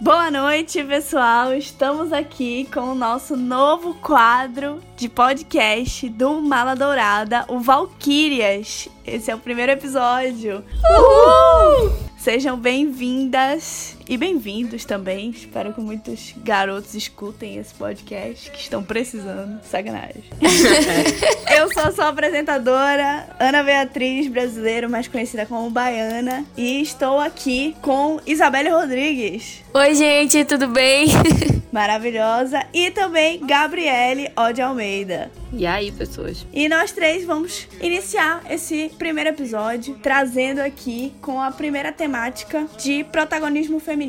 Boa noite, pessoal. Estamos aqui com o nosso novo quadro de podcast do Mala Dourada, o Valkyrias. Esse é o primeiro episódio. Uhul! Sejam bem-vindas e bem-vindos também. Espero que muitos garotos escutem esse podcast que estão precisando. Sacanagem. Eu sou a sua apresentadora, Ana Beatriz, brasileira, mais conhecida como Baiana, e estou aqui com Isabelle Rodrigues. Oi, gente, tudo bem? Maravilhosa. E também Gabriele Ode Almeida. E aí, pessoas? E nós três vamos iniciar esse primeiro episódio trazendo aqui com a primeira temática de protagonismo feminino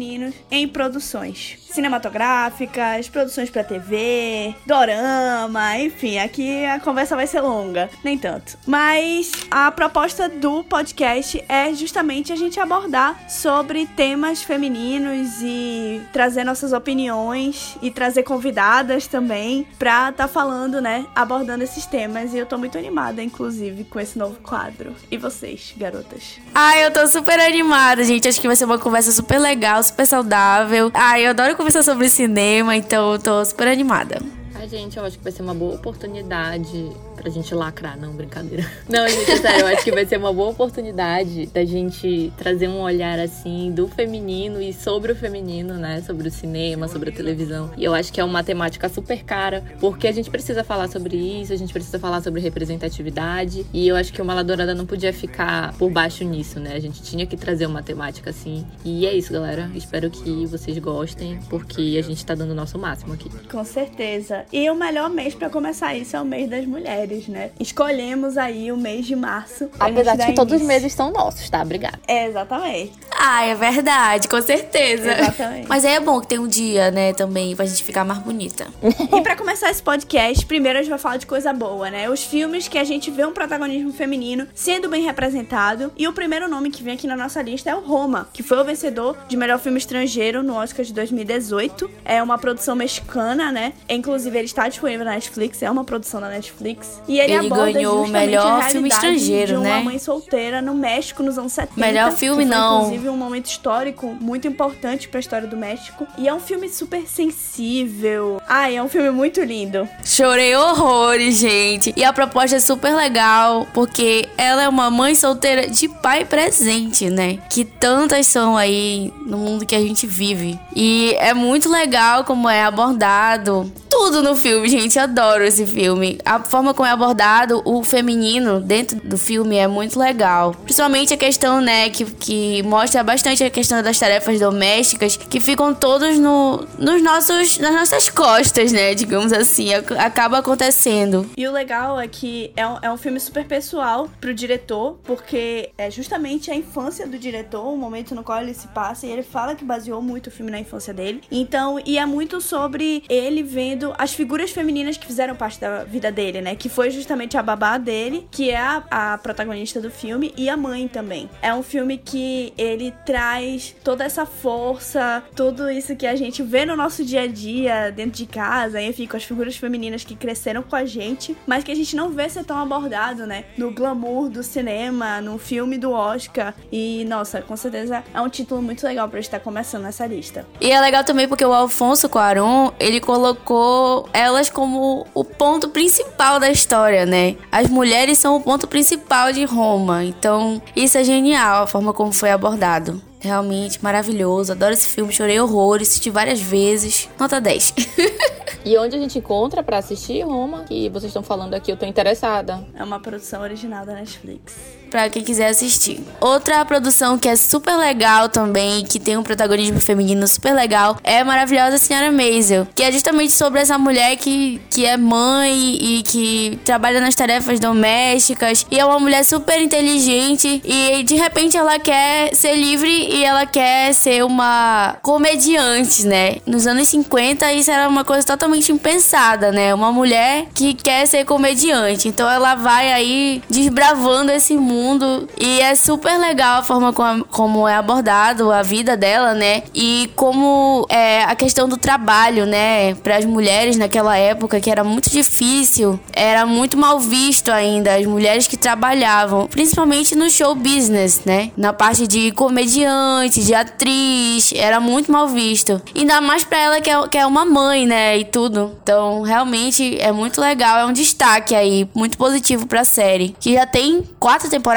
em produções cinematográficas, produções para TV, dorama, enfim, aqui a conversa vai ser longa, nem tanto. Mas a proposta do podcast é justamente a gente abordar sobre temas femininos e trazer nossas opiniões e trazer convidadas também pra tá falando, né, abordando esses temas. E eu tô muito animada, inclusive, com esse novo quadro. E vocês, garotas? Ah, eu tô super animada, gente. Acho que vai ser uma conversa super legal, super saudável. Ah, eu adoro conversar sobre cinema, então eu tô super animada. Ai, gente, eu acho que vai ser uma boa oportunidade pra gente lacrar, não, brincadeira. Não, gente, sério, eu acho que vai ser uma boa oportunidade da gente trazer um olhar assim do feminino e sobre o feminino, né? Sobre o cinema, sobre a televisão. E eu acho que é uma temática super cara, porque a gente precisa falar sobre isso, a gente precisa falar sobre representatividade. E eu acho que o Maladourada não podia ficar por baixo nisso, né? A gente tinha que trazer uma temática assim. E é isso, galera. Espero que vocês gostem, porque a gente tá dando o nosso máximo aqui. Com certeza. E o melhor mês para começar isso é o mês das mulheres né? Escolhemos aí o mês de março. Apesar de que todos os meses são nossos, tá? Obrigada. É, exatamente. Ah, é verdade, com certeza. Exatamente. Mas aí é bom que tem um dia, né, também, pra gente ficar mais bonita. e para começar esse podcast, primeiro a gente vai falar de coisa boa, né? Os filmes que a gente vê um protagonismo feminino sendo bem representado. E o primeiro nome que vem aqui na nossa lista é o Roma, que foi o vencedor de melhor filme estrangeiro no Oscar de 2018. É uma produção mexicana, né? Inclusive, ele está disponível na Netflix, é uma produção da Netflix. E ele, ele ganhou o melhor filme estrangeiro, de uma né? mãe solteira no México nos anos 70. Melhor filme foi, não. Inclusive um momento histórico muito importante para a história do México. E é um filme super sensível. Ai, é um filme muito lindo. Chorei horrores, gente. E a proposta é super legal, porque ela é uma mãe solteira de pai presente, né? Que tantas são aí no mundo que a gente vive. E é muito legal como é abordado tudo no filme, gente. Adoro esse filme. A forma como é abordado o feminino dentro do filme é muito legal. Principalmente a questão, né, que, que mostra bastante a questão das tarefas domésticas que ficam todos no, nos nossos, nas nossas costas, né, digamos assim. Acaba acontecendo. E o legal é que é um, é um filme super pessoal pro diretor, porque é justamente a infância do diretor, o momento no qual ele se passa, e ele fala que baseou muito o filme na infância dele. Então, e é muito sobre ele vendo as figuras femininas que fizeram parte da vida dele, né? Que foi justamente a babá dele, que é a, a protagonista do filme, e a mãe também. É um filme que ele traz toda essa força, tudo isso que a gente vê no nosso dia a dia, dentro de casa, enfim, com as figuras femininas que cresceram com a gente, mas que a gente não vê ser tão abordado, né? No glamour do cinema, no filme do Oscar. E, nossa, com certeza é um título muito legal pra estar começando essa lista. E é legal também porque o Alfonso Cuarón, ele colocou elas como o ponto principal da história, né? As mulheres são o ponto principal de Roma. Então, isso é genial, a forma como foi abordado. Realmente maravilhoso. Adoro esse filme, chorei horrores, assisti várias vezes. Nota 10. e onde a gente encontra para assistir Roma? Que vocês estão falando aqui, eu tô interessada. É uma produção original da Netflix para quem quiser assistir. Outra produção que é super legal também, que tem um protagonismo feminino super legal, é a maravilhosa Senhora Maisel, que é justamente sobre essa mulher que, que é mãe e que trabalha nas tarefas domésticas e é uma mulher super inteligente e de repente ela quer ser livre e ela quer ser uma comediante, né? Nos anos 50 isso era uma coisa totalmente impensada, né? Uma mulher que quer ser comediante. Então ela vai aí desbravando esse mundo mundo. E é super legal a forma como, como é abordado a vida dela, né? E como é a questão do trabalho, né? Para as mulheres naquela época, que era muito difícil, era muito mal visto ainda as mulheres que trabalhavam, principalmente no show business, né? Na parte de comediante, de atriz, era muito mal visto. Ainda mais para ela que é, que é uma mãe, né? E tudo. Então, realmente é muito legal, é um destaque aí, muito positivo pra série. Que já tem quatro temporadas?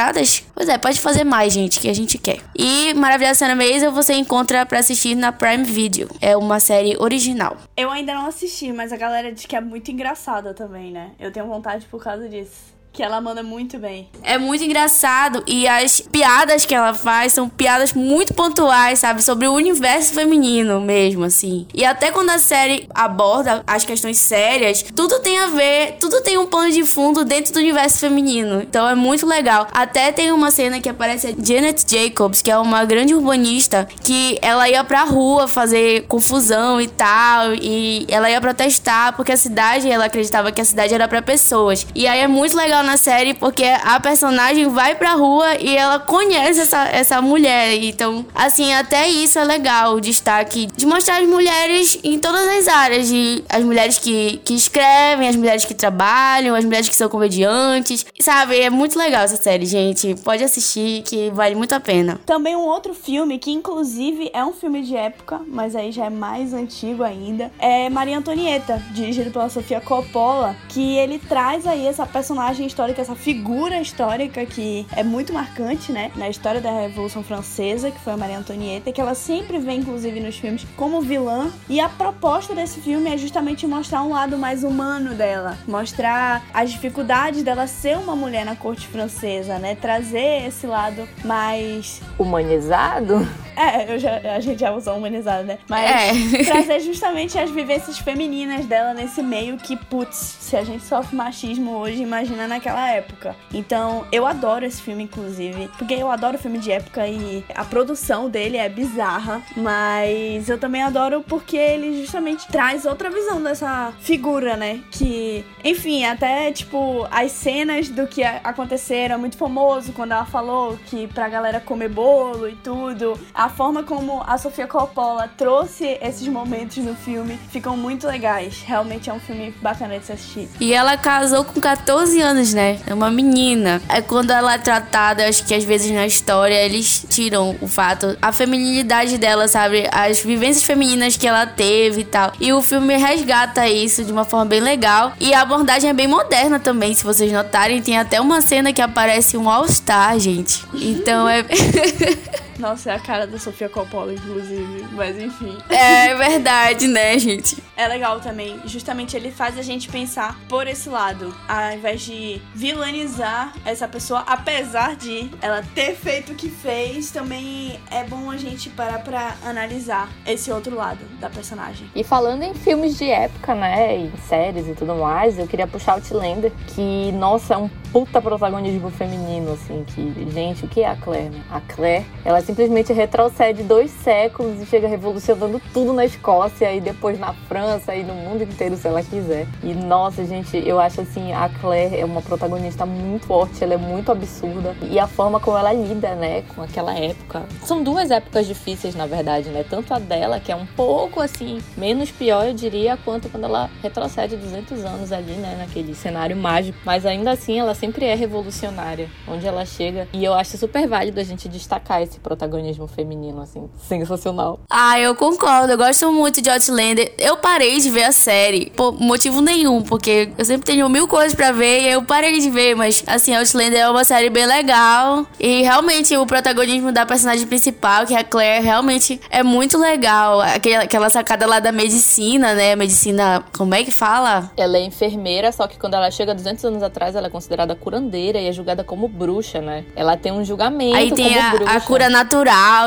Pois é, pode fazer mais, gente, que a gente quer. E Maravilhosa Cena Maisel você encontra para assistir na Prime Video. É uma série original. Eu ainda não assisti, mas a galera diz que é muito engraçada também, né? Eu tenho vontade por causa disso que ela manda muito bem. É muito engraçado e as piadas que ela faz são piadas muito pontuais, sabe? Sobre o universo feminino mesmo, assim. E até quando a série aborda as questões sérias, tudo tem a ver, tudo tem um pano de fundo dentro do universo feminino. Então é muito legal. Até tem uma cena que aparece a Janet Jacobs, que é uma grande urbanista, que ela ia pra rua fazer confusão e tal, e ela ia protestar porque a cidade, ela acreditava que a cidade era para pessoas. E aí é muito legal na série porque a personagem vai pra rua e ela conhece essa, essa mulher. Então, assim, até isso é legal, o destaque de mostrar as mulheres em todas as áreas. De, as mulheres que, que escrevem, as mulheres que trabalham, as mulheres que são comediantes. Sabe, é muito legal essa série, gente. Pode assistir que vale muito a pena. Também um outro filme que, inclusive, é um filme de época, mas aí já é mais antigo ainda, é Maria Antonieta, dirigido pela Sofia Coppola, que ele traz aí essa personagem histórica, essa figura histórica que é muito marcante, né, na história da Revolução Francesa, que foi a Maria Antonieta, que ela sempre vem, inclusive, nos filmes como vilã. E a proposta desse filme é justamente mostrar um lado mais humano dela, mostrar as dificuldades dela ser uma mulher na corte francesa, né, trazer esse lado mais humanizado. É, já, a gente já usou humanizado, né? Mas é. trazer justamente as vivências femininas dela nesse meio que, putz, se a gente sofre machismo hoje, imagina naquela naquela época. Então, eu adoro esse filme, inclusive, porque eu adoro filme de época e a produção dele é bizarra, mas eu também adoro porque ele justamente traz outra visão dessa figura, né? Que, enfim, até tipo, as cenas do que aconteceram é muito famoso quando ela falou que pra galera comer bolo e tudo. A forma como a Sofia Coppola trouxe esses momentos no filme ficam muito legais. Realmente é um filme bacana de se assistir. E ela casou com 14 anos, né? É uma menina. É quando ela é tratada, acho que às vezes na história eles tiram o fato, a feminilidade dela, sabe? As vivências femininas que ela teve e tal. E o filme resgata isso de uma forma bem legal. E a abordagem é bem moderna também, se vocês notarem. Tem até uma cena que aparece um All-Star, gente. Então é. Nossa, é a cara da Sofia Coppola, inclusive. Mas enfim. É verdade, né, gente? É legal também. Justamente ele faz a gente pensar por esse lado. Ao invés de vilanizar essa pessoa, apesar de ela ter feito o que fez, também é bom a gente parar pra analisar esse outro lado da personagem. E falando em filmes de época, né? Em séries e tudo mais, eu queria puxar Outlander, que, nossa, é um puta protagonismo feminino, assim, que, gente, o que é a Claire? Né? A Claire, ela simplesmente retrocede dois séculos e chega revolucionando tudo na Escócia e depois na França e no mundo inteiro, se ela quiser. E nossa, gente, eu acho assim, a Claire é uma protagonista muito forte, ela é muito absurda. E a forma como ela lida, né, com aquela época. São duas épocas difíceis, na verdade, né? Tanto a dela, que é um pouco assim, menos pior, eu diria, quanto quando ela retrocede 200 anos ali, né, naquele cenário mágico. Mas ainda assim, ela sempre é revolucionária, onde ela chega. E eu acho super válido a gente destacar esse protagonista protagonismo feminino, assim, sensacional. Ah, eu concordo. Eu gosto muito de Outlander. Eu parei de ver a série por motivo nenhum, porque eu sempre tenho mil coisas para ver e eu parei de ver, mas assim, Outlander é uma série bem legal e realmente o protagonismo da personagem principal, que é a Claire, realmente é muito legal. Aquela, aquela sacada lá da medicina, né? Medicina, como é que fala? Ela é enfermeira, só que quando ela chega 200 anos atrás, ela é considerada curandeira e é julgada como bruxa, né? Ela tem um julgamento Aí tem a, a, cura natural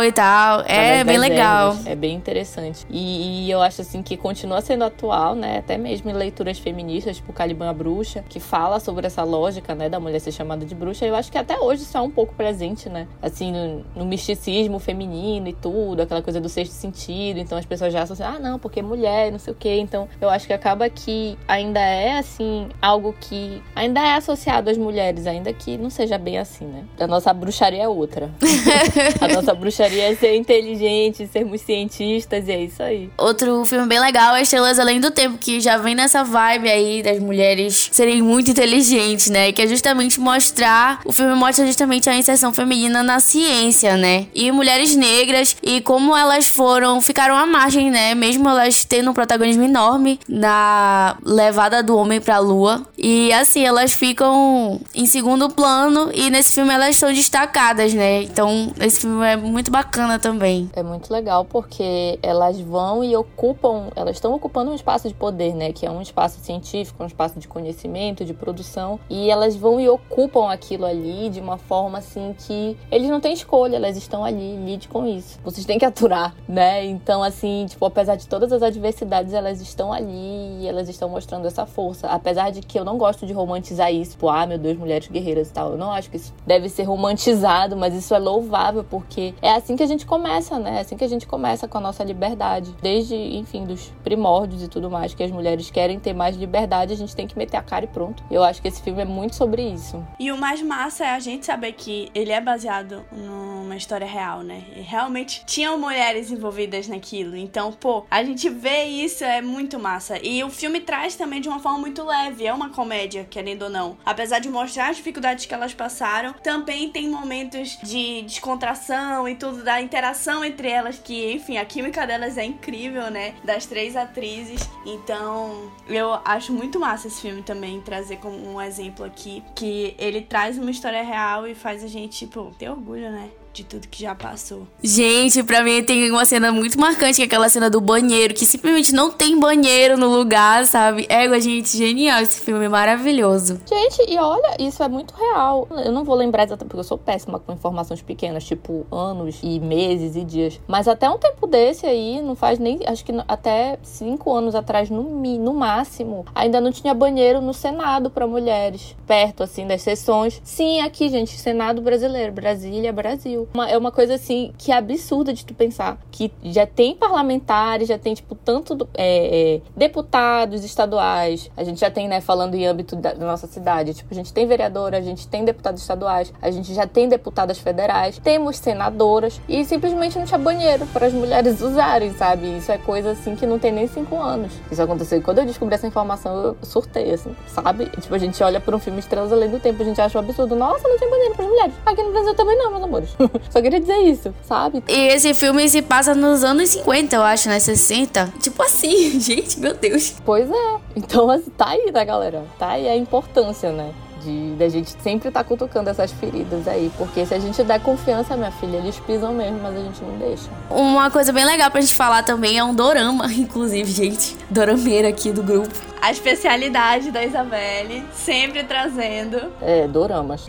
e tal. É bem legal. Ervas. É bem interessante. E, e, eu acho assim que continua sendo atual, né? Até mesmo em leituras feministas, tipo Caliban a Bruxa, que fala sobre essa lógica, né, da mulher ser chamada de bruxa. Eu acho que até hoje isso é um pouco presente, né? Assim, no, no misticismo feminino e tudo, aquela coisa do sexto sentido. Então as pessoas já associam, ah, não, porque mulher, não sei o quê. Então eu acho que acaba que ainda é, assim, algo que ainda é associado das mulheres, ainda que não seja bem assim, né? A nossa bruxaria é outra. nossa bruxaria é ser inteligente, sermos cientistas, e é isso aí. Outro filme bem legal é Estrelas Além do Tempo, que já vem nessa vibe aí das mulheres serem muito inteligentes, né? Que é justamente mostrar. O filme mostra justamente a inserção feminina na ciência, né? E mulheres negras e como elas foram, ficaram à margem, né? Mesmo elas tendo um protagonismo enorme na levada do homem pra lua. E assim, elas ficam em segundo plano e nesse filme elas são destacadas, né? Então, esse filme é muito bacana também. É muito legal porque elas vão e ocupam, elas estão ocupando um espaço de poder, né? Que é um espaço científico, um espaço de conhecimento, de produção. E elas vão e ocupam aquilo ali de uma forma assim que eles não têm escolha, elas estão ali, lide com isso. Vocês têm que aturar, né? Então, assim, tipo, apesar de todas as adversidades, elas estão ali e elas estão mostrando essa força. Apesar de que eu não gosto de romantizar isso, tipo, ah, meu Deus, mulheres guerreiras e tal. Eu não acho que isso deve ser romantizado, mas isso é louvável porque é assim que a gente começa, né? É assim que a gente começa com a nossa liberdade. Desde, enfim, dos primórdios e tudo mais, que as mulheres querem ter mais liberdade, a gente tem que meter a cara e pronto. Eu acho que esse filme é muito sobre isso. E o mais massa é a gente saber que ele é baseado numa história real, né? E realmente tinham mulheres envolvidas naquilo. Então, pô, a gente vê isso, é muito massa. E o filme traz também de uma forma muito leve. É uma comédia, querendo ou não. Apesar de mostrar as dificuldades que elas passaram, também tem momentos de descontração e tudo, da interação entre elas, que, enfim, a química delas é incrível, né? Das três atrizes. Então, eu acho muito massa esse filme também, trazer como um exemplo aqui, que ele traz uma história real e faz a gente, tipo, ter orgulho, né? De tudo que já passou. Gente, pra mim tem uma cena muito marcante, que é aquela cena do banheiro, que simplesmente não tem banheiro no lugar, sabe? Égua, gente, genial esse filme, maravilhoso. Gente, e olha, isso é muito real. Eu não vou lembrar exatamente, porque eu sou péssima com informações pequenas, tipo anos e meses e dias. Mas até um tempo desse aí, não faz nem, acho que até cinco anos atrás, no, no máximo, ainda não tinha banheiro no Senado para mulheres, perto, assim, das sessões. Sim, aqui, gente, Senado brasileiro, Brasília, Brasil. Uma, é uma coisa assim que é absurda de tu pensar. Que já tem parlamentares, já tem, tipo, tanto é, é, deputados estaduais. A gente já tem, né, falando em âmbito da, da, nossa cidade. Tipo, a gente tem vereadora, a gente tem deputados estaduais, a gente já tem deputadas federais, temos senadoras e simplesmente não tinha banheiro para as mulheres usarem, sabe? Isso é coisa assim que não tem nem cinco anos. Isso aconteceu. E quando eu descobri essa informação, eu surtei, assim, sabe? Tipo, a gente olha para um filme Estrelas Além do Tempo, a gente acha um absurdo. Nossa, não tem banheiro para as mulheres. Aqui no Brasil também não, meus amores. Só queria dizer isso, sabe? E esse filme se passa nos anos 50, eu acho, né? 60. Tipo assim, gente, meu Deus. Pois é. Então, assim, tá aí, né, galera? Tá aí a importância, né? de da gente sempre estar tá cutucando essas feridas aí. Porque se a gente der confiança, minha filha, eles pisam mesmo, mas a gente não deixa. Uma coisa bem legal pra gente falar também é um dorama, inclusive, gente. Dorameira aqui do grupo. A especialidade da Isabelle, sempre trazendo. É, doramas.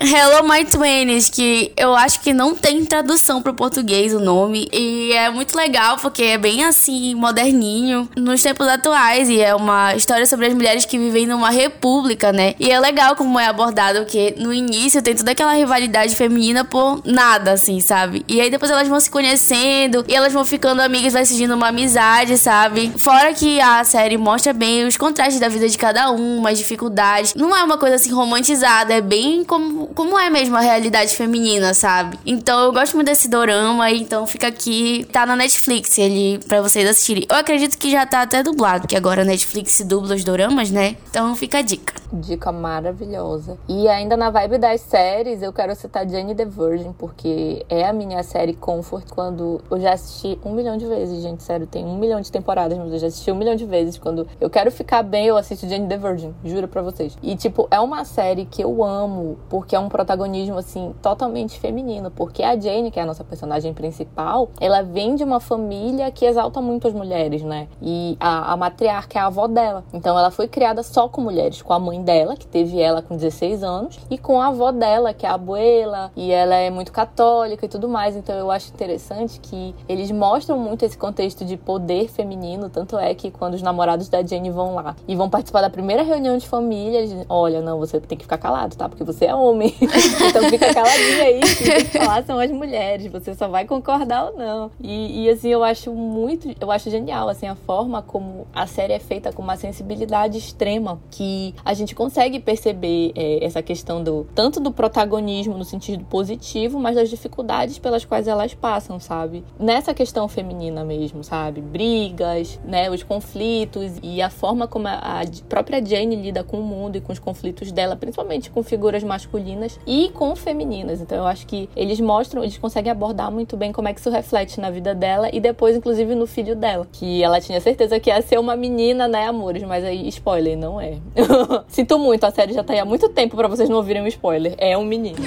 Hello My Twenties, que eu acho que não tem tradução pro português o nome. E é muito legal porque é bem assim, moderninho, nos tempos atuais. E é uma história sobre as mulheres que vivem numa república, né? E é legal como é abordado, porque no início tem toda aquela rivalidade feminina por nada, assim, sabe? E aí depois elas vão se conhecendo e elas vão ficando amigas, vai surgindo uma amizade, sabe? Fora que a série mostra bem os contrastes da vida de cada uma, as dificuldades. Não é uma coisa assim romantizada, é bem como, como é mesmo a realidade feminina, sabe? Então eu gosto muito desse dorama, então fica aqui, tá na Netflix ele para vocês assistirem. Eu acredito que já tá até dublado, que agora a Netflix dubla os doramas, né? Então fica a dica. Dica maravilhosa. E ainda na vibe das séries, eu quero citar Jane the Virgin, porque é a minha série comfort quando eu já assisti um milhão de vezes, gente. Sério, tem um milhão de temporadas, mas eu já assisti um milhão de vezes. Quando eu quero ficar bem, eu assisto Jane the Virgin, juro pra vocês. E, tipo, é uma série que eu amo, porque é um protagonismo, assim, totalmente feminino. Porque a Jane, que é a nossa personagem principal, ela vem de uma família que exalta muito as mulheres, né? E a, a matriarca é a avó dela. Então ela foi criada só com mulheres, com a mãe dela, que teve ela com 16 anos, e com a avó dela, que é a abuela, e ela é muito católica e tudo mais. Então eu acho interessante que eles mostram muito esse contexto de poder feminino, tanto é que quando os namorados da Jenny vão lá e vão participar da primeira reunião de família, eles olha, não, você tem que ficar calado, tá? Porque você é homem. então fica caladinha aí, que que falar são as mulheres, você só vai concordar ou não. E, e, assim, eu acho muito, eu acho genial, assim, a forma como a série é feita com uma sensibilidade extrema, que a gente consegue perceber é, essa questão do, tanto do protagonismo no sentido positivo, mas das dificuldades pelas quais elas passam, sabe? Nessa questão feminina mesmo, sabe? Brigas, né, os conflitos e a forma como a, a própria Jane lida com o mundo e com os conflitos dela, principalmente com figuras masculinas e com femininas. Então eu acho que eles mostram, eles conseguem abordar muito bem como é que isso reflete na vida dela e depois, inclusive, no filho dela. Que ela tinha certeza que ia ser uma menina, né, amores? Mas aí, spoiler, não é. Sinto muito, a série já tá aí há muito tempo para vocês não ouvirem o spoiler. É um menino.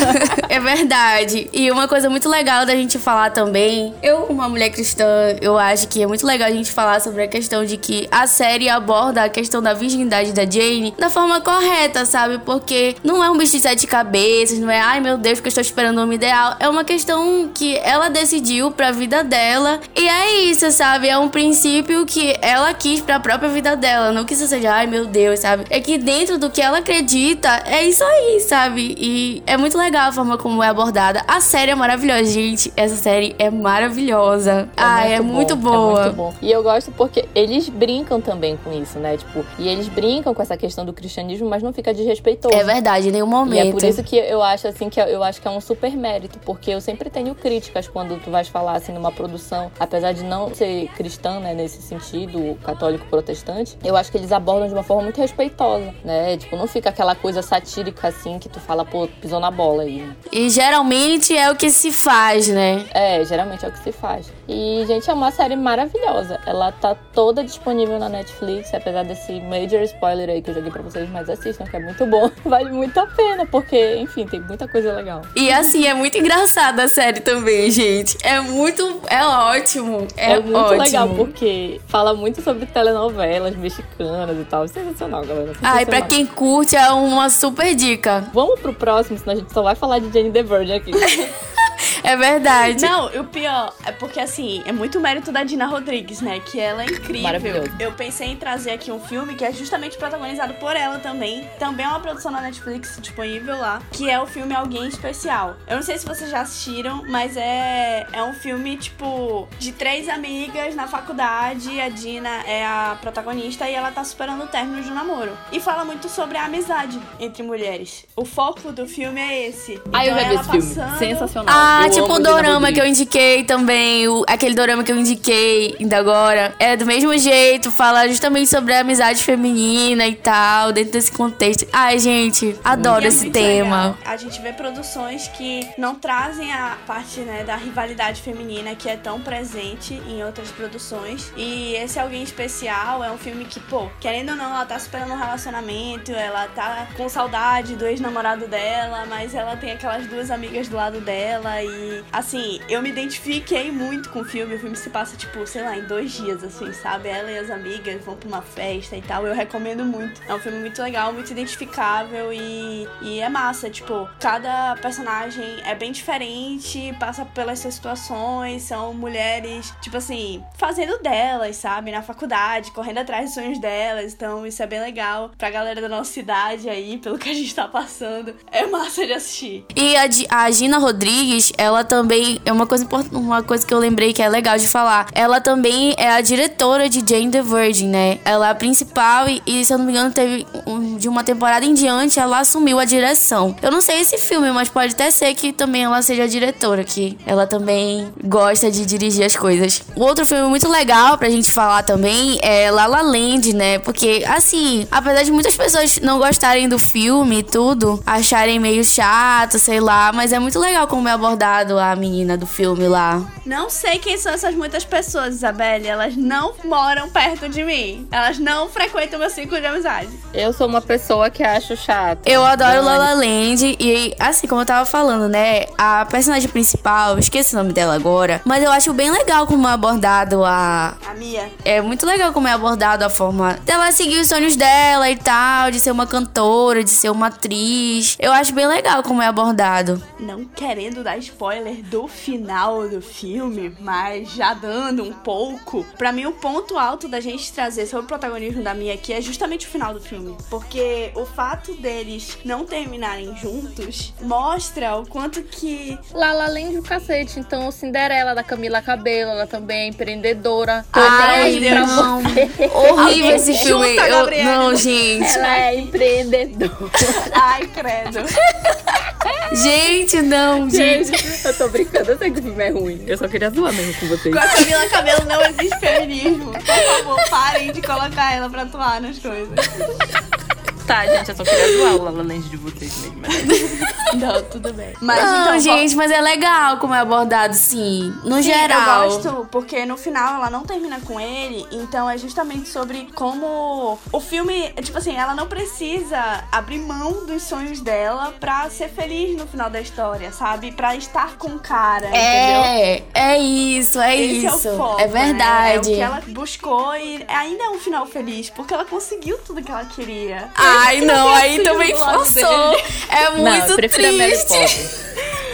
é verdade. E uma coisa muito legal da gente falar também, eu, uma mulher cristã, eu acho que é muito legal a gente falar sobre a questão de que a série aborda a questão da virgindade da Jane da forma correta, sabe? Porque não é um bicho de sete cabeças, não é, ai meu Deus, que eu estou esperando o homem ideal. É uma questão que ela decidiu pra vida dela. E é isso, sabe? É um princípio que ela quis pra própria vida dela. Não que isso seja, ai meu Deus, sabe? É que dentro do que ela acredita, é isso aí, sabe? E é muito legal a forma como é abordada. A série é maravilhosa, gente. Essa série é maravilhosa. É ah, muito é, muito boa. É muito bom. E eu gosto porque eles brincam também com isso, né? Tipo, e eles brincam com essa questão do cristianismo, mas não fica desrespeitoso. É verdade, em nenhum momento. E é por isso que eu acho assim que eu acho que é um super mérito, porque eu sempre tenho críticas quando tu vais falar assim numa produção, apesar de não ser cristã, né, nesse sentido, católico protestante, eu acho que eles abordam de uma forma muito respeitosa, né? Tipo, não fica aquela coisa satírica assim que tu fala, pô, pisou na bola aí. E geralmente é o que se faz, né? É, geralmente é o que se faz. E, gente, é uma série maravilhosa. Ela tá toda disponível na Netflix, apesar desse major spoiler aí que eu joguei pra vocês, mas assistam, que é muito bom. Vale muito a pena, porque, enfim, tem muita coisa legal. E assim, é muito engraçada a série também, gente. É muito. É ótimo. É, é muito ótimo. legal, porque fala muito sobre telenovelas mexicanas e tal. Sensacional, galera. Sensacional. Ah, e pra quem curte, é uma super dica. Vamos pro próximo, senão a gente só vai falar de Jane the Virgin aqui. É verdade. Não, o pior é porque, assim, é muito mérito da Dina Rodrigues, né? Que ela é incrível. Maravilhoso. Eu pensei em trazer aqui um filme que é justamente protagonizado por ela também. Também é uma produção na Netflix disponível lá, que é o filme Alguém Especial. Eu não sei se vocês já assistiram, mas é, é um filme, tipo, de três amigas na faculdade. A Dina é a protagonista e ela tá superando o término de um namoro. E fala muito sobre a amizade entre mulheres. O foco do filme é esse. Ah, eu já vi esse passando... filme. Sensacional. Ah, eu tipo o dorama que eu indiquei também, o, aquele dorama que eu indiquei ainda agora. É do mesmo jeito, fala justamente sobre a amizade feminina e tal, dentro desse contexto. Ai, gente, adoro é esse tema. Legal. A gente vê produções que não trazem a parte, né, da rivalidade feminina que é tão presente em outras produções. E esse Alguém Especial é um filme que, pô, querendo ou não, ela tá superando um relacionamento, ela tá com saudade do ex-namorado dela, mas ela tem aquelas duas amigas do lado dela e assim, eu me identifiquei muito com o filme. O filme se passa, tipo, sei lá, em dois dias, assim, sabe? Ela e as amigas vão pra uma festa e tal. Eu recomendo muito. É um filme muito legal, muito identificável e, e é massa. Tipo, cada personagem é bem diferente, passa pelas suas situações, são mulheres, tipo assim, fazendo delas, sabe? Na faculdade, correndo atrás dos sonhos delas. Então, isso é bem legal pra galera da nossa cidade aí, pelo que a gente tá passando. É massa de assistir. E a, a Gina Rodrigues, ela também é uma coisa uma coisa que eu lembrei que é legal de falar. Ela também é a diretora de Jane the Virgin, né? Ela é a principal e, e se eu não me engano, teve um, de uma temporada em diante ela assumiu a direção. Eu não sei esse filme, mas pode até ser que também ela seja a diretora, que ela também gosta de dirigir as coisas. Outro filme muito legal pra gente falar também é La La Land, né? Porque assim, apesar de muitas pessoas não gostarem do filme e tudo, acharem meio chato, sei lá, mas é muito legal como é abordado a menina do filme lá? Não sei quem são essas muitas pessoas, Isabelle. Elas não moram perto de mim. Elas não frequentam meu ciclo de amizade. Eu sou uma pessoa que acho chato. Eu adoro La La Land e, assim, como eu tava falando, né? A personagem principal, esqueci o nome dela agora, mas eu acho bem legal como é abordado a Mia. É muito legal como é abordado a forma dela seguir os sonhos dela e tal, de ser uma cantora, de ser uma atriz. Eu acho bem legal como é abordado. Não querendo dar spoiler do final do filme, mas já dando um pouco. Pra mim, o ponto alto da gente trazer sobre o protagonismo da Mia aqui é justamente o final do filme. Porque o fato deles não terminarem juntos mostra o quanto que. Lala além do cacete, então Cinderela da Camila Cabelo, ela também é empreendedora. Ai, não. Horrível esse Chuta, filme. Eu- Gabriela. não, gente. Ela é empreendedora. Ai, credo. Gente, não, gente. Gente, eu tô brincando, eu sei que o filme é ruim. Eu só queria zoar mesmo com vocês. Com a Camila Cabelo não existe feminismo. Por favor, parem de colocar ela pra atuar nas coisas. Tá, gente, eu só queria zoar o Lala Land de vocês mesmo. Não, tudo bem. Mas Não, então, gente, mas é legal como é abordado, sim. No Sim, geral. Eu gosto, porque no final ela não termina com ele, então é justamente sobre como o filme, tipo assim, ela não precisa abrir mão dos sonhos dela pra ser feliz no final da história, sabe? Pra estar com o cara, entendeu? É, é isso, é Esse isso. é o foco, é né? verdade. É o que ela buscou e ainda é um final feliz, porque ela conseguiu tudo que ela queria. Ai, não, aí também forçou. É Não, eu muito prefiro a Mary triste.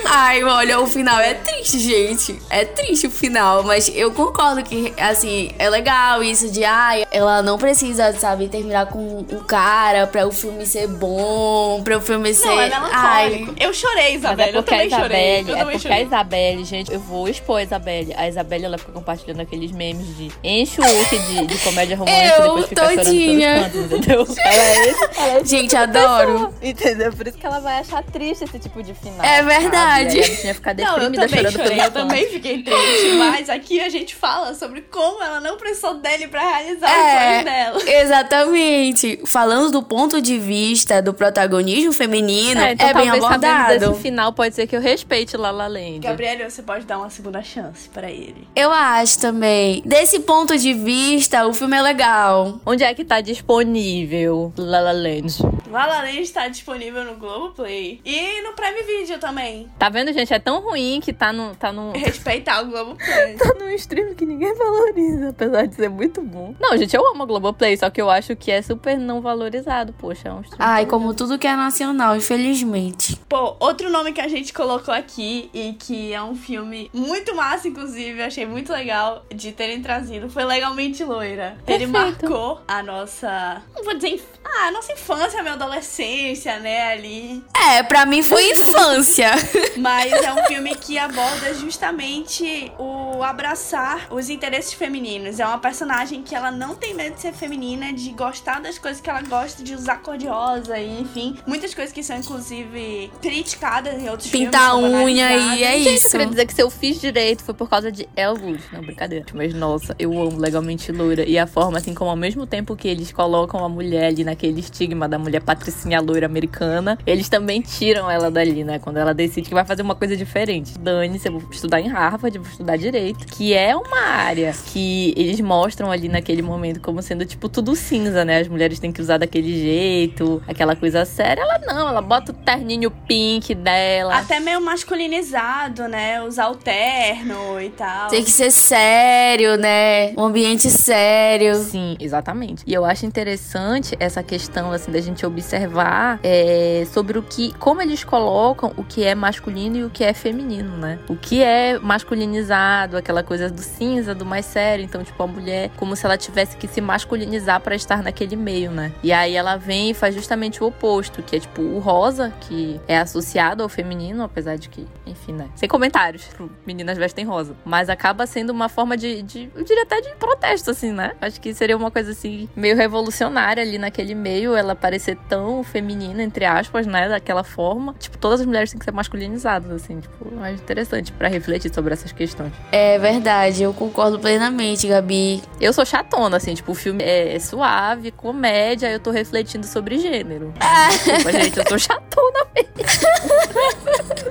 Ai, olha, o final é triste, gente. É triste o final, mas eu concordo que, assim, é legal isso de, ai, ela não precisa, sabe, terminar com o cara pra o filme ser bom, pra o filme ser. Não, é ai. Eu chorei, Mas Isabela. é eu a também chorei. Isabelle, Eu é também porque a chorei. Isabelle, gente, eu vou expor a Isabelle. A Isabelle, ela fica compartilhando aqueles memes de enche o look de, de comédia romântica Eu, depois fica chorando todinha. pelos cantos, entendeu? Ela é esse, é esse gente, adoro. pessoa, entendeu? Por isso que ela vai achar triste esse tipo de final. É verdade. Sabe? Aí a bichinha fica Não, eu deprimida também chorando pelos eu também fiquei triste. Mas aqui a gente fala sobre como ela não precisou dele pra realizar É. os sonhos dela. Exatamente. Falando do ponto de vista do protagonismo feminino, é, É, então bem talvez sabendo abordado. desse final pode ser que eu respeite La La Land. Gabriela, você pode dar uma segunda chance pra ele. Eu acho também. Desse ponto de vista, o filme é legal. Onde é que tá disponível La La Land? La La Land está disponível no Globoplay e no Prime Video também. Tá vendo, gente? É tão ruim que tá no, tá no, Respeitar o Globoplay. tá num stream que ninguém valoriza, apesar de ser muito bom. Não, gente, eu amo a Globoplay, só que eu acho que é super não valorizado. Poxa, é um stream. Ai, como tudo que é nacional, infelizmente. Pô, outro nome que a gente colocou aqui e que é um filme muito massa, inclusive, eu achei muito legal de terem trazido, foi Legalmente Loira. Ele Perfeito. marcou a nossa. Não vou dizer. Ah, a nossa infância, a minha adolescência, né, ali. É, pra mim foi infância. Mas é um filme que aborda justamente o abraçar os interesses femininos. É uma personagem que ela não tem medo de ser feminina, de gostar das coisas que ela gosta, de usar cor de rosa e enfim. Muitas coisas que são, inclusive, criticadas em outros Pintar a filmes. são unha e é Gente, eu isso. queria dizer que se eu fiz direito foi por causa de Elwood. Não, brincadeira. Mas, nossa, eu amo Legalmente Loira. E a forma, assim, como ao mesmo tempo que eles colocam a mulher ali naquele estigma da mulher patricinha loira americana, eles também tiram ela dali, né? Quando ela decide que vai fazer uma coisa diferente. Dane-se, eu vou estudar em Harvard, eu vou estudar Direito. Que é uma área que eles mostram ali naquele momento como sendo, tipo, tudo cinza, né? As mulheres têm que usar daquele jeito, aquela coisa séria. Ela não, ela bota o terninho pink dela. Até meio masculinizado, né? Usar o terno e tal. Tem que ser sério, né? Um ambiente sério. Sim, exatamente. E eu acho interessante essa questão, assim, da gente observar é, sobre o que, como eles colocam o que é masculino e o que é feminino, né? O que é masculinizado, aquela coisa do cinza, do mais sério. Então, tipo, a mulher, como se ela tivesse que se masculinizar pra estar naquele meio, né? E aí ela vem e faz justamente o oposto, que é, tipo, o rosa, que é associado ao feminino, apesar de que, enfim, né? Sem comentários, meninas vestem rosa. Mas acaba sendo uma forma de, de eu diria até de protesto, assim, né? Acho que seria uma coisa, assim, meio revolucionária ali naquele meio, ela parecer tão feminina, entre aspas, né? Daquela forma. Tipo, todas as mulheres têm que ser masculinizadas, assim, tipo, acho interessante pra refletir sobre essas questões. É verdade, eu concordo plenamente, Gabi. Eu sou chatona, assim, tipo, o filme é suave, comédia, eu tô refletindo sobre gênero. Desculpa, gente, eu sou chatona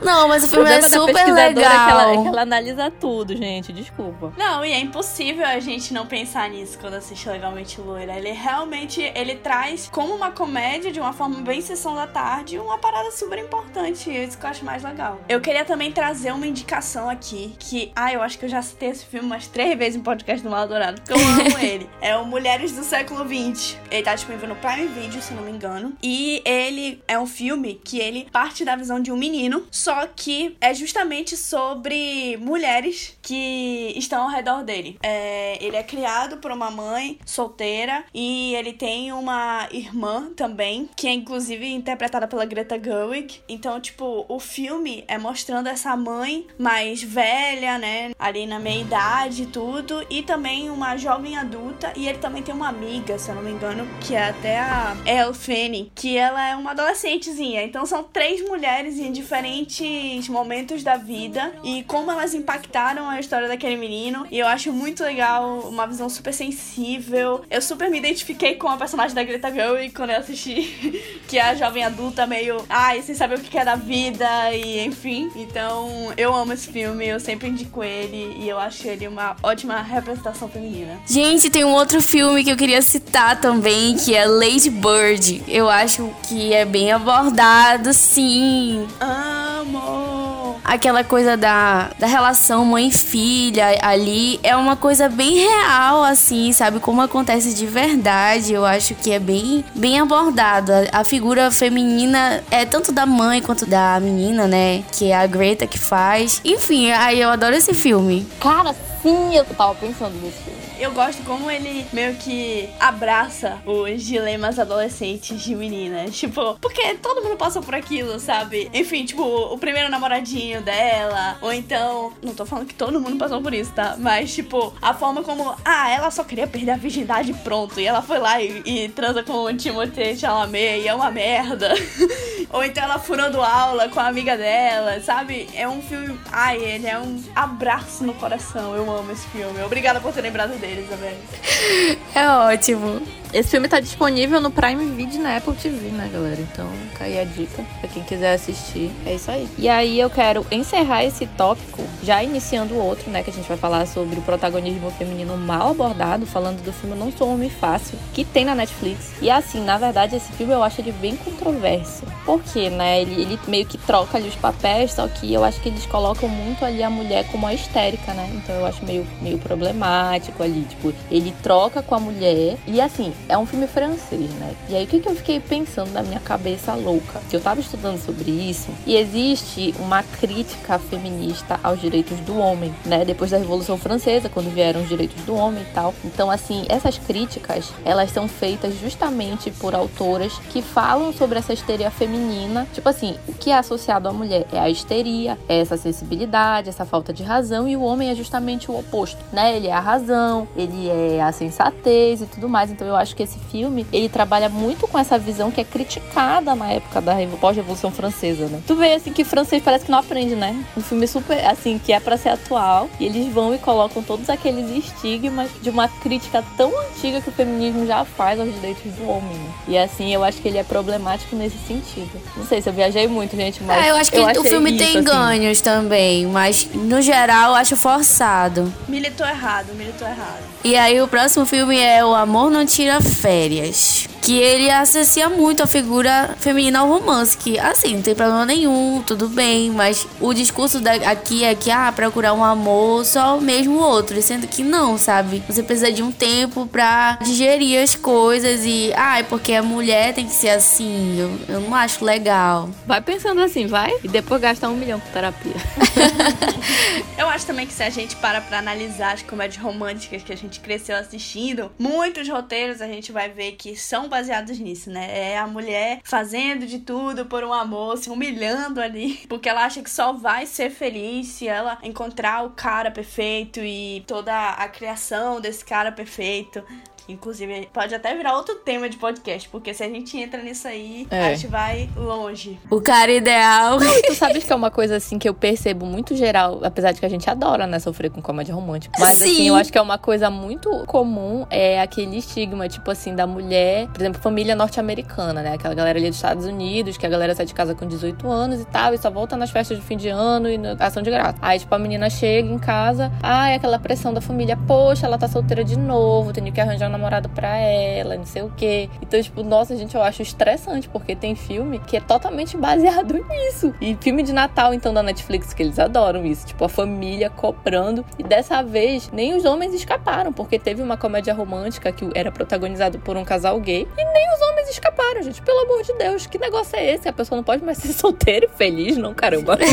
Não, mas o filme é problema da super pesquisadora É que, ela, é legal. que ela analisa tudo, gente. Desculpa. Não, e é impossível a gente não pensar nisso quando assiste Legalmente Loira. Ele realmente, ele traz como uma comédia de uma forma bem sessão da tarde, uma parada super importante. Isso que eu acho mais legal. Eu queria também trazer uma indicação aqui, que, ah, eu acho que eu já citei esse filme umas três vezes no podcast do Mal Dourado, porque eu amo ele. É o Mulheres do Século XX. Ele tá disponível no Prime Video, se não me engano. E ele é um filme que ele parte da visão de um menino, só que é justamente sobre mulheres que estão ao redor dele. É, ele é criado por uma mãe solteira e ele tem uma irmã também, que é inclusive interpretada pela Greta Gerwig. Então, tipo, o filme é mostrando essa mãe mais velha, né, ali na meia idade e tudo, e também uma jovem adulta, e ele também tem uma amiga, se eu não me engano, que é até a Fanning, que ela é uma adolescentezinha. Então são três mulheres em diferentes momentos da vida e como elas impactaram a história daquele menino. E eu acho muito legal, uma visão super sensível. Eu super me identifiquei com a personagem da Greta Gerwig quando eu assisti, que a jovem adulta meio, ai, sem saber o que é da vida e enfim. Então, eu amo esse filme, eu sempre indico ele e eu acho ele uma ótima representação feminina. Gente, tem um outro filme que eu queria citar também, que é Lady Bird. Eu acho que é bem abordado, sim. Amo! Aquela coisa da, da relação mãe-filha ali é uma coisa bem real, assim, sabe? Como acontece de verdade. Eu acho que é bem, bem abordado. A, a figura feminina é tanto da mãe quanto da menina, né? Que é a Greta que faz. Enfim, aí eu adoro esse filme. Cara, sim, eu tava pensando filme. Eu gosto como ele meio que abraça os dilemas adolescentes de meninas. Tipo, porque todo mundo passou por aquilo, sabe? Enfim, tipo, o primeiro namoradinho dela. Ou então. Não tô falando que todo mundo passou por isso, tá? Mas, tipo, a forma como. Ah, ela só queria perder a virgindade pronto. E ela foi lá e, e transa com o Timothée Chalamet e é uma merda. ou então ela furando aula com a amiga dela, sabe? É um filme. Ai, ele é um abraço no coração. Eu amo esse filme. Obrigada por ter lembrado dele, Isabel. É ótimo. Esse filme tá disponível no Prime Video na Apple TV, né, galera? Então, cai a dica pra quem quiser assistir. É isso aí. E aí eu quero encerrar esse tópico, já iniciando o outro, né? Que a gente vai falar sobre o protagonismo feminino mal abordado, falando do filme Não Sou Homem Fácil, que tem na Netflix. E assim, na verdade, esse filme eu acho ele bem controverso. Porque, né? Ele, ele meio que troca ali os papéis, só que eu acho que eles colocam muito ali a mulher como a histérica, né? Então eu acho meio, meio problemático ali. Tipo, ele troca com a mulher. E assim, é um filme francês, né? E aí o que, que eu fiquei pensando na minha cabeça louca? Que eu tava estudando sobre isso e existe uma crítica feminista aos direitos do homem, né? Depois da Revolução Francesa, quando vieram os direitos do homem e tal. Então, assim, essas críticas, elas são feitas justamente por autoras que falam sobre essa histeria feminina. Tipo assim, o que é associado à mulher é a histeria, é essa sensibilidade, essa falta de razão, e o homem é justamente o oposto, né? Ele é a razão, ele é a sensatez e tudo mais. Então eu acho que esse filme, ele trabalha muito com essa visão que é criticada na época da pós-revolução francesa, né? Tu vê assim que francês parece que não aprende, né? Um filme super assim que é para ser atual, e eles vão e colocam todos aqueles estigmas de uma crítica tão antiga que o feminismo já faz aos direitos do homem. E assim, eu acho que ele é problemático nesse sentido. Não sei se eu viajei muito, gente, mas É, eu acho que eu o filme isso, tem assim. ganhos também, mas no geral eu acho forçado. Militou errado, militou errado. E aí o próximo filme é O Amor Não Tira Férias. Que ele associa muito a figura feminina ao romance. Que, assim, não tem problema nenhum, tudo bem. Mas o discurso da- aqui é que, ah, procurar um amor só mesmo outro. Sendo que não, sabe? Você precisa de um tempo pra digerir as coisas. E, ah, é porque a mulher tem que ser assim. Eu, eu não acho legal. Vai pensando assim, vai, e depois gasta um milhão com terapia. Eu acho também que se a gente para pra analisar as comédias românticas que a gente cresceu assistindo, muitos roteiros a gente vai ver que são baseados nisso, né? É a mulher fazendo de tudo por um amor, se humilhando ali, porque ela acha que só vai ser feliz se ela encontrar o cara perfeito e toda a criação desse cara perfeito. Inclusive, pode até virar outro tema de podcast, porque se a gente entra nisso aí, É. a gente vai longe. O cara ideal. E tu sabes que é uma coisa assim que eu percebo muito geral, apesar de que a gente adora, né, sofrer com comédia romântica. Mas assim, Sim. eu acho que é uma coisa muito comum, é aquele estigma, tipo assim, da mulher, por exemplo, família norte-americana, né? Aquela galera ali dos Estados Unidos, que a galera sai de casa com 18 anos e tal, e só volta nas festas de fim de ano e na ação de graça. Aí, tipo, a menina chega em casa, ai, aquela pressão da família, poxa, ela tá solteira de novo, tenho que arranjar um namorado pra ela, não sei o quê. Então, tipo, nossa, gente, eu acho estressante, porque tem filme que é totalmente baseado nisso. E filme de Natal, então, da Netflix, que eles adoram isso. Tipo, a família cobrando. E dessa vez, nem os homens escaparam, porque teve uma comédia romântica que era protagonizado por um casal gay. E nem os homens escaparam, gente. Pelo amor de Deus, que negócio é esse? A pessoa não pode mais ser solteira e feliz, não, caramba.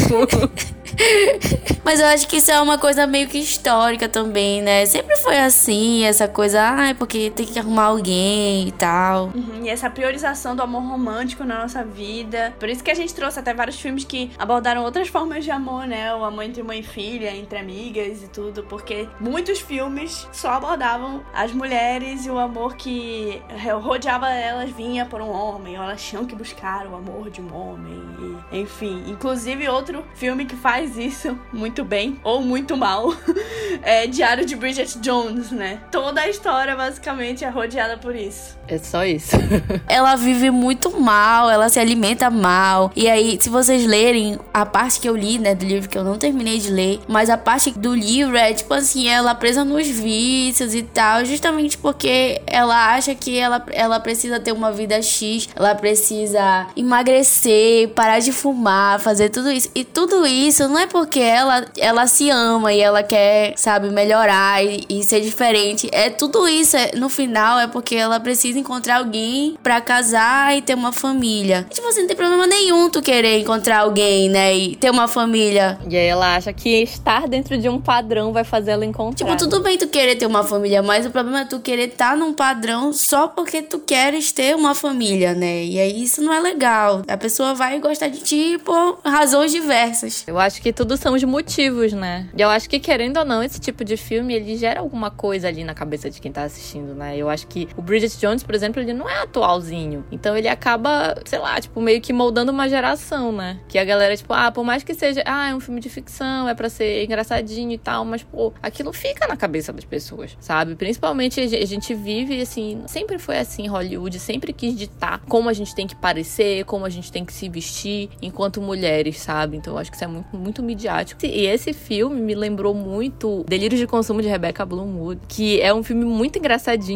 Mas eu acho que isso é uma coisa meio que histórica também, né? Sempre foi assim, essa coisa, ah, é porque tem que arrumar alguém e tal. Uhum, e essa priorização do amor romântico na nossa vida. Por isso que a gente trouxe até vários filmes que abordaram outras formas de amor, né? O amor entre mãe e filha, entre amigas e tudo. Porque muitos filmes só abordavam as mulheres e o amor que rodeava elas vinha por um homem. Ou elas tinham que buscar o amor de um homem. E, enfim, inclusive outro filme que faz isso muito bem ou muito mal é Diário de Bridget Jones, né? Toda a história basicamente é rodeada por isso. É só isso. ela vive muito mal, ela se alimenta mal. E aí, se vocês lerem a parte que eu li, né, do livro que eu não terminei de ler, mas a parte do livro é tipo assim, ela presa nos vícios e tal, justamente porque ela acha que ela, ela precisa ter uma vida X, ela precisa emagrecer, parar de fumar, fazer tudo isso. E tudo isso não é porque ela, ela se ama e ela quer, sabe, melhorar e, e ser diferente. É tudo isso, é, no final, é porque ela precisa encontrar alguém para casar e ter uma família. E, tipo assim, não tem problema nenhum tu querer encontrar alguém, né? E ter uma família. E aí ela acha que estar dentro de um padrão vai fazer ela encontrar. Tipo, tudo bem tu querer ter uma família, mas o problema é tu querer estar tá num padrão só porque tu queres ter uma família, né? E aí isso não é legal. A pessoa vai gostar de ti por razões diversas. Eu acho que tudo são os motivos, né? E eu acho que, querendo ou não, esse tipo de filme, ele gera alguma coisa ali na cabeça de quem tá assistindo, né? Eu acho que o Bridget Jones, por exemplo, ele não é atualzinho. Então ele acaba, sei lá, tipo, meio que moldando uma geração, né? Que a galera, tipo, ah, por mais que seja, ah, é um filme de ficção, é para ser engraçadinho e tal, mas, pô, aquilo fica na cabeça das pessoas, sabe? Principalmente a gente vive, assim, sempre foi assim, Hollywood sempre quis ditar como a gente tem que parecer, como a gente tem que se vestir enquanto mulheres, sabe? Então eu acho que isso é muito, muito midiático. E esse filme me lembrou muito Delírios de Consumo de Rebecca Bloomwood, que é um filme muito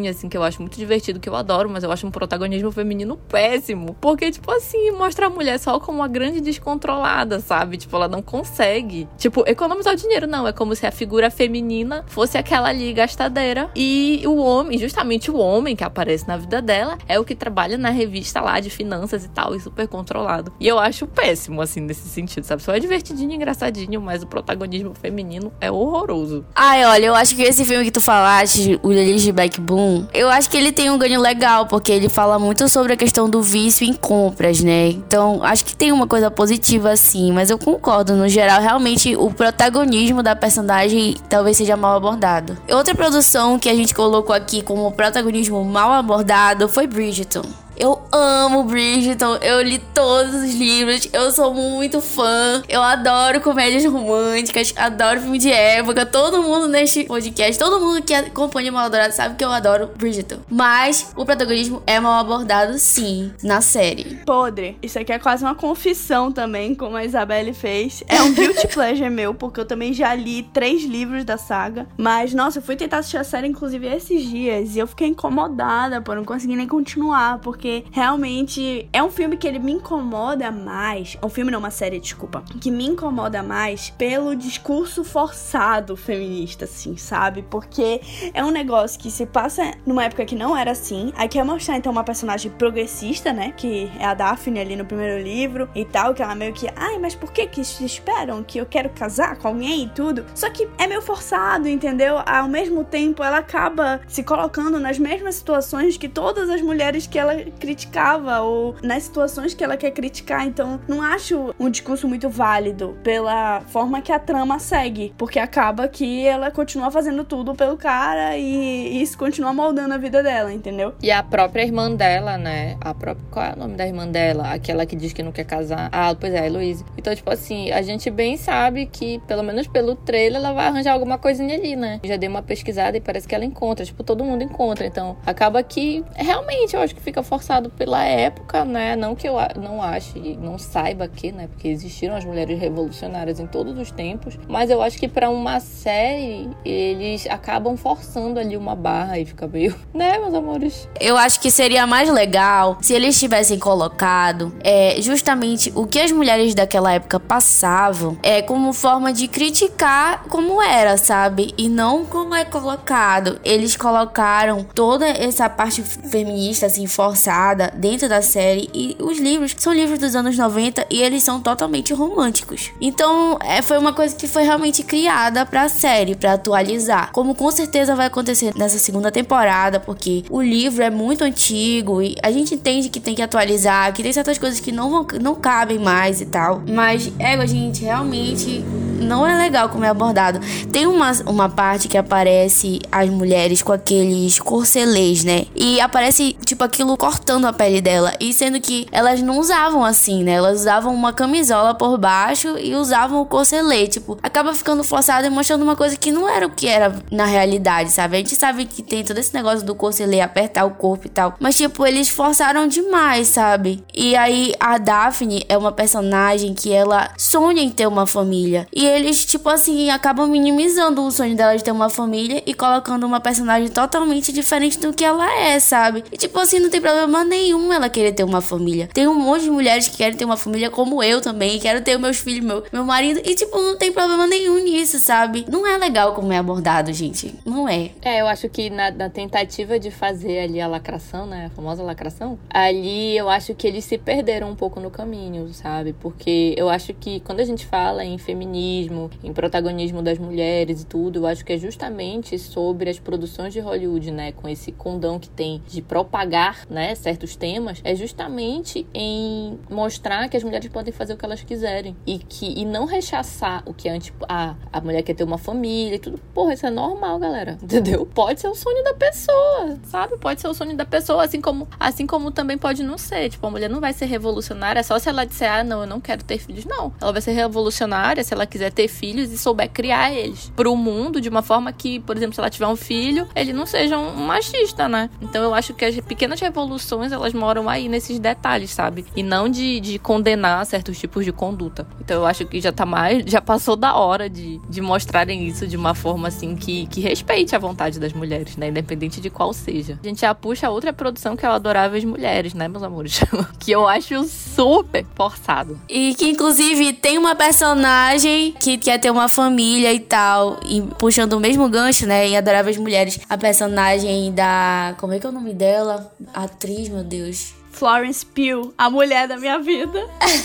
assim, que eu acho muito divertido, que eu adoro, mas eu acho um protagonismo feminino péssimo. Porque, tipo assim, mostra a mulher só como uma grande descontrolada, sabe? Tipo, ela não consegue. Tipo, economizar o dinheiro, não. É como se a figura feminina fosse aquela ali gastadeira. E o homem, justamente o homem que aparece na vida dela, é o que trabalha na revista lá de finanças e tal, e super controlado. E eu acho péssimo, assim, nesse sentido, sabe? Só é divertidinho e engraçadinho, mas o protagonismo feminino é horroroso. Ai, olha, eu acho que esse filme que tu falaste, o Lily Boom, eu acho que ele tem um ganho legal, porque ele fala muito sobre a questão do vício em compras, né? Então, acho que tem uma coisa positiva assim, mas eu concordo, no geral, realmente o protagonismo da personagem talvez seja mal abordado. Outra produção que a gente colocou aqui como protagonismo mal abordado foi Bridgerton. Eu amo Bridgerton, eu li todos os livros, eu sou muito fã, eu adoro comédias românticas, adoro filme de época. Todo mundo neste podcast, todo mundo que acompanha Maldorado sabe que eu adoro Bridgerton. Mas o protagonismo é mal abordado, sim, na série. Podre. Isso aqui é quase uma confissão também, como a Isabelle fez. É um guilty pleasure meu, porque eu também já li três livros da saga. Mas, nossa, eu fui tentar assistir a série, inclusive, esses dias, e eu fiquei incomodada por não conseguir nem continuar, porque porque realmente é um filme que ele me incomoda mais. É um filme, não, uma série, desculpa. Que me incomoda mais pelo discurso forçado feminista, assim, sabe? Porque é um negócio que se passa numa época que não era assim. Aí quer mostrar, então, uma personagem progressista, né? Que é a Daphne ali no primeiro livro e tal. Que ela meio que, ai, mas por que que esperam que eu quero casar com alguém e tudo? Só que é meio forçado, entendeu? Ao mesmo tempo, ela acaba se colocando nas mesmas situações que todas as mulheres que ela criticava ou nas situações que ela quer criticar. Então, não acho um discurso muito válido pela forma que a trama segue, porque acaba que ela continua fazendo tudo pelo cara e isso continua moldando a vida dela, entendeu? E a própria irmã dela, né? A própria qual é o nome da irmã dela? Aquela que diz que não quer casar. Ah, pois é, a Heloísa. Então, tipo assim, a gente bem sabe que, pelo menos pelo trailer, ela vai arranjar alguma coisinha ali, né? Já dei uma pesquisada e parece que ela encontra. Tipo, todo mundo encontra. Então, acaba que realmente eu acho que fica forçado forçado pela época, né? Não que eu não ache, não saiba que, né? Porque existiram as mulheres revolucionárias em todos os tempos, mas eu acho que para uma série eles acabam forçando ali uma barra e fica meio, né, meus amores? Eu acho que seria mais legal se eles tivessem colocado é, justamente o que as mulheres daquela época passavam é como forma de criticar como era, sabe? E não como é colocado. Eles colocaram toda essa parte feminista assim forçada dentro da série e os livros são livros dos anos 90 e eles são totalmente românticos. Então, é, foi uma coisa que foi realmente criada pra série, para atualizar. Como com certeza vai acontecer nessa segunda temporada, porque o livro é muito antigo e a gente entende que tem que atualizar, que tem certas coisas que não, vão, não cabem mais e tal. Mas, é, gente, realmente não é legal como é abordado. Tem uma, uma parte que aparece as mulheres com aqueles corcelês, né? E aparece, tipo, aquilo cortando a pele dela. E sendo que elas não usavam assim, né? Elas usavam uma camisola por baixo e usavam o corcelê. Tipo, acaba ficando forçado e mostrando uma coisa que não era o que era na realidade, sabe? A gente sabe que tem todo esse negócio do corcelê apertar o corpo e tal. Mas, tipo, eles forçaram demais, sabe? E aí a Daphne é uma personagem que ela sonha em ter uma família. E eles, tipo assim, acabam minimizando o sonho dela de ter uma família e colocando uma personagem totalmente diferente do que ela é, sabe? E tipo assim, não tem problema nenhum ela querer ter uma família. Tem um monte de mulheres que querem ter uma família como eu também, quero ter meus filhos, meu, meu marido, e tipo, não tem problema nenhum nisso, sabe? Não é legal como é abordado, gente. Não é. É, eu acho que na, na tentativa de fazer ali a lacração, né? A famosa lacração, ali eu acho que eles se perderam um pouco no caminho, sabe? Porque eu acho que quando a gente fala em feminismo, em protagonismo das mulheres e tudo, eu acho que é justamente sobre as produções de Hollywood, né? Com esse condão que tem de propagar, né? Certos temas, é justamente em mostrar que as mulheres podem fazer o que elas quiserem e que e não rechaçar o que antes, ah, a mulher quer ter uma família e tudo. Porra, isso é normal, galera. Entendeu? Pode ser o sonho da pessoa, sabe? Pode ser o sonho da pessoa, assim como, assim como também pode não ser. Tipo, a mulher não vai ser revolucionária só se ela disser, ah, não, eu não quero ter filhos. Não. Ela vai ser revolucionária se ela quiser ter filhos e souber criar eles pro mundo de uma forma que, por exemplo, se ela tiver um filho, ele não seja um machista, né? Então eu acho que as pequenas revoluções, elas moram aí nesses detalhes, sabe? E não de, de condenar certos tipos de conduta. Então eu acho que já tá mais, já passou da hora de, de mostrarem isso de uma forma assim que, que respeite a vontade das mulheres, né? Independente de qual seja. A gente já puxa outra produção que é o Adoráveis Mulheres, né, meus amores? que eu acho super forçado. E que inclusive tem uma personagem que quer ter uma família e tal. E puxando o mesmo gancho, né? Em Adoráveis Mulheres, a personagem da. Como é que é o nome dela? Atriz, meu Deus. Florence Pugh, a mulher da minha vida.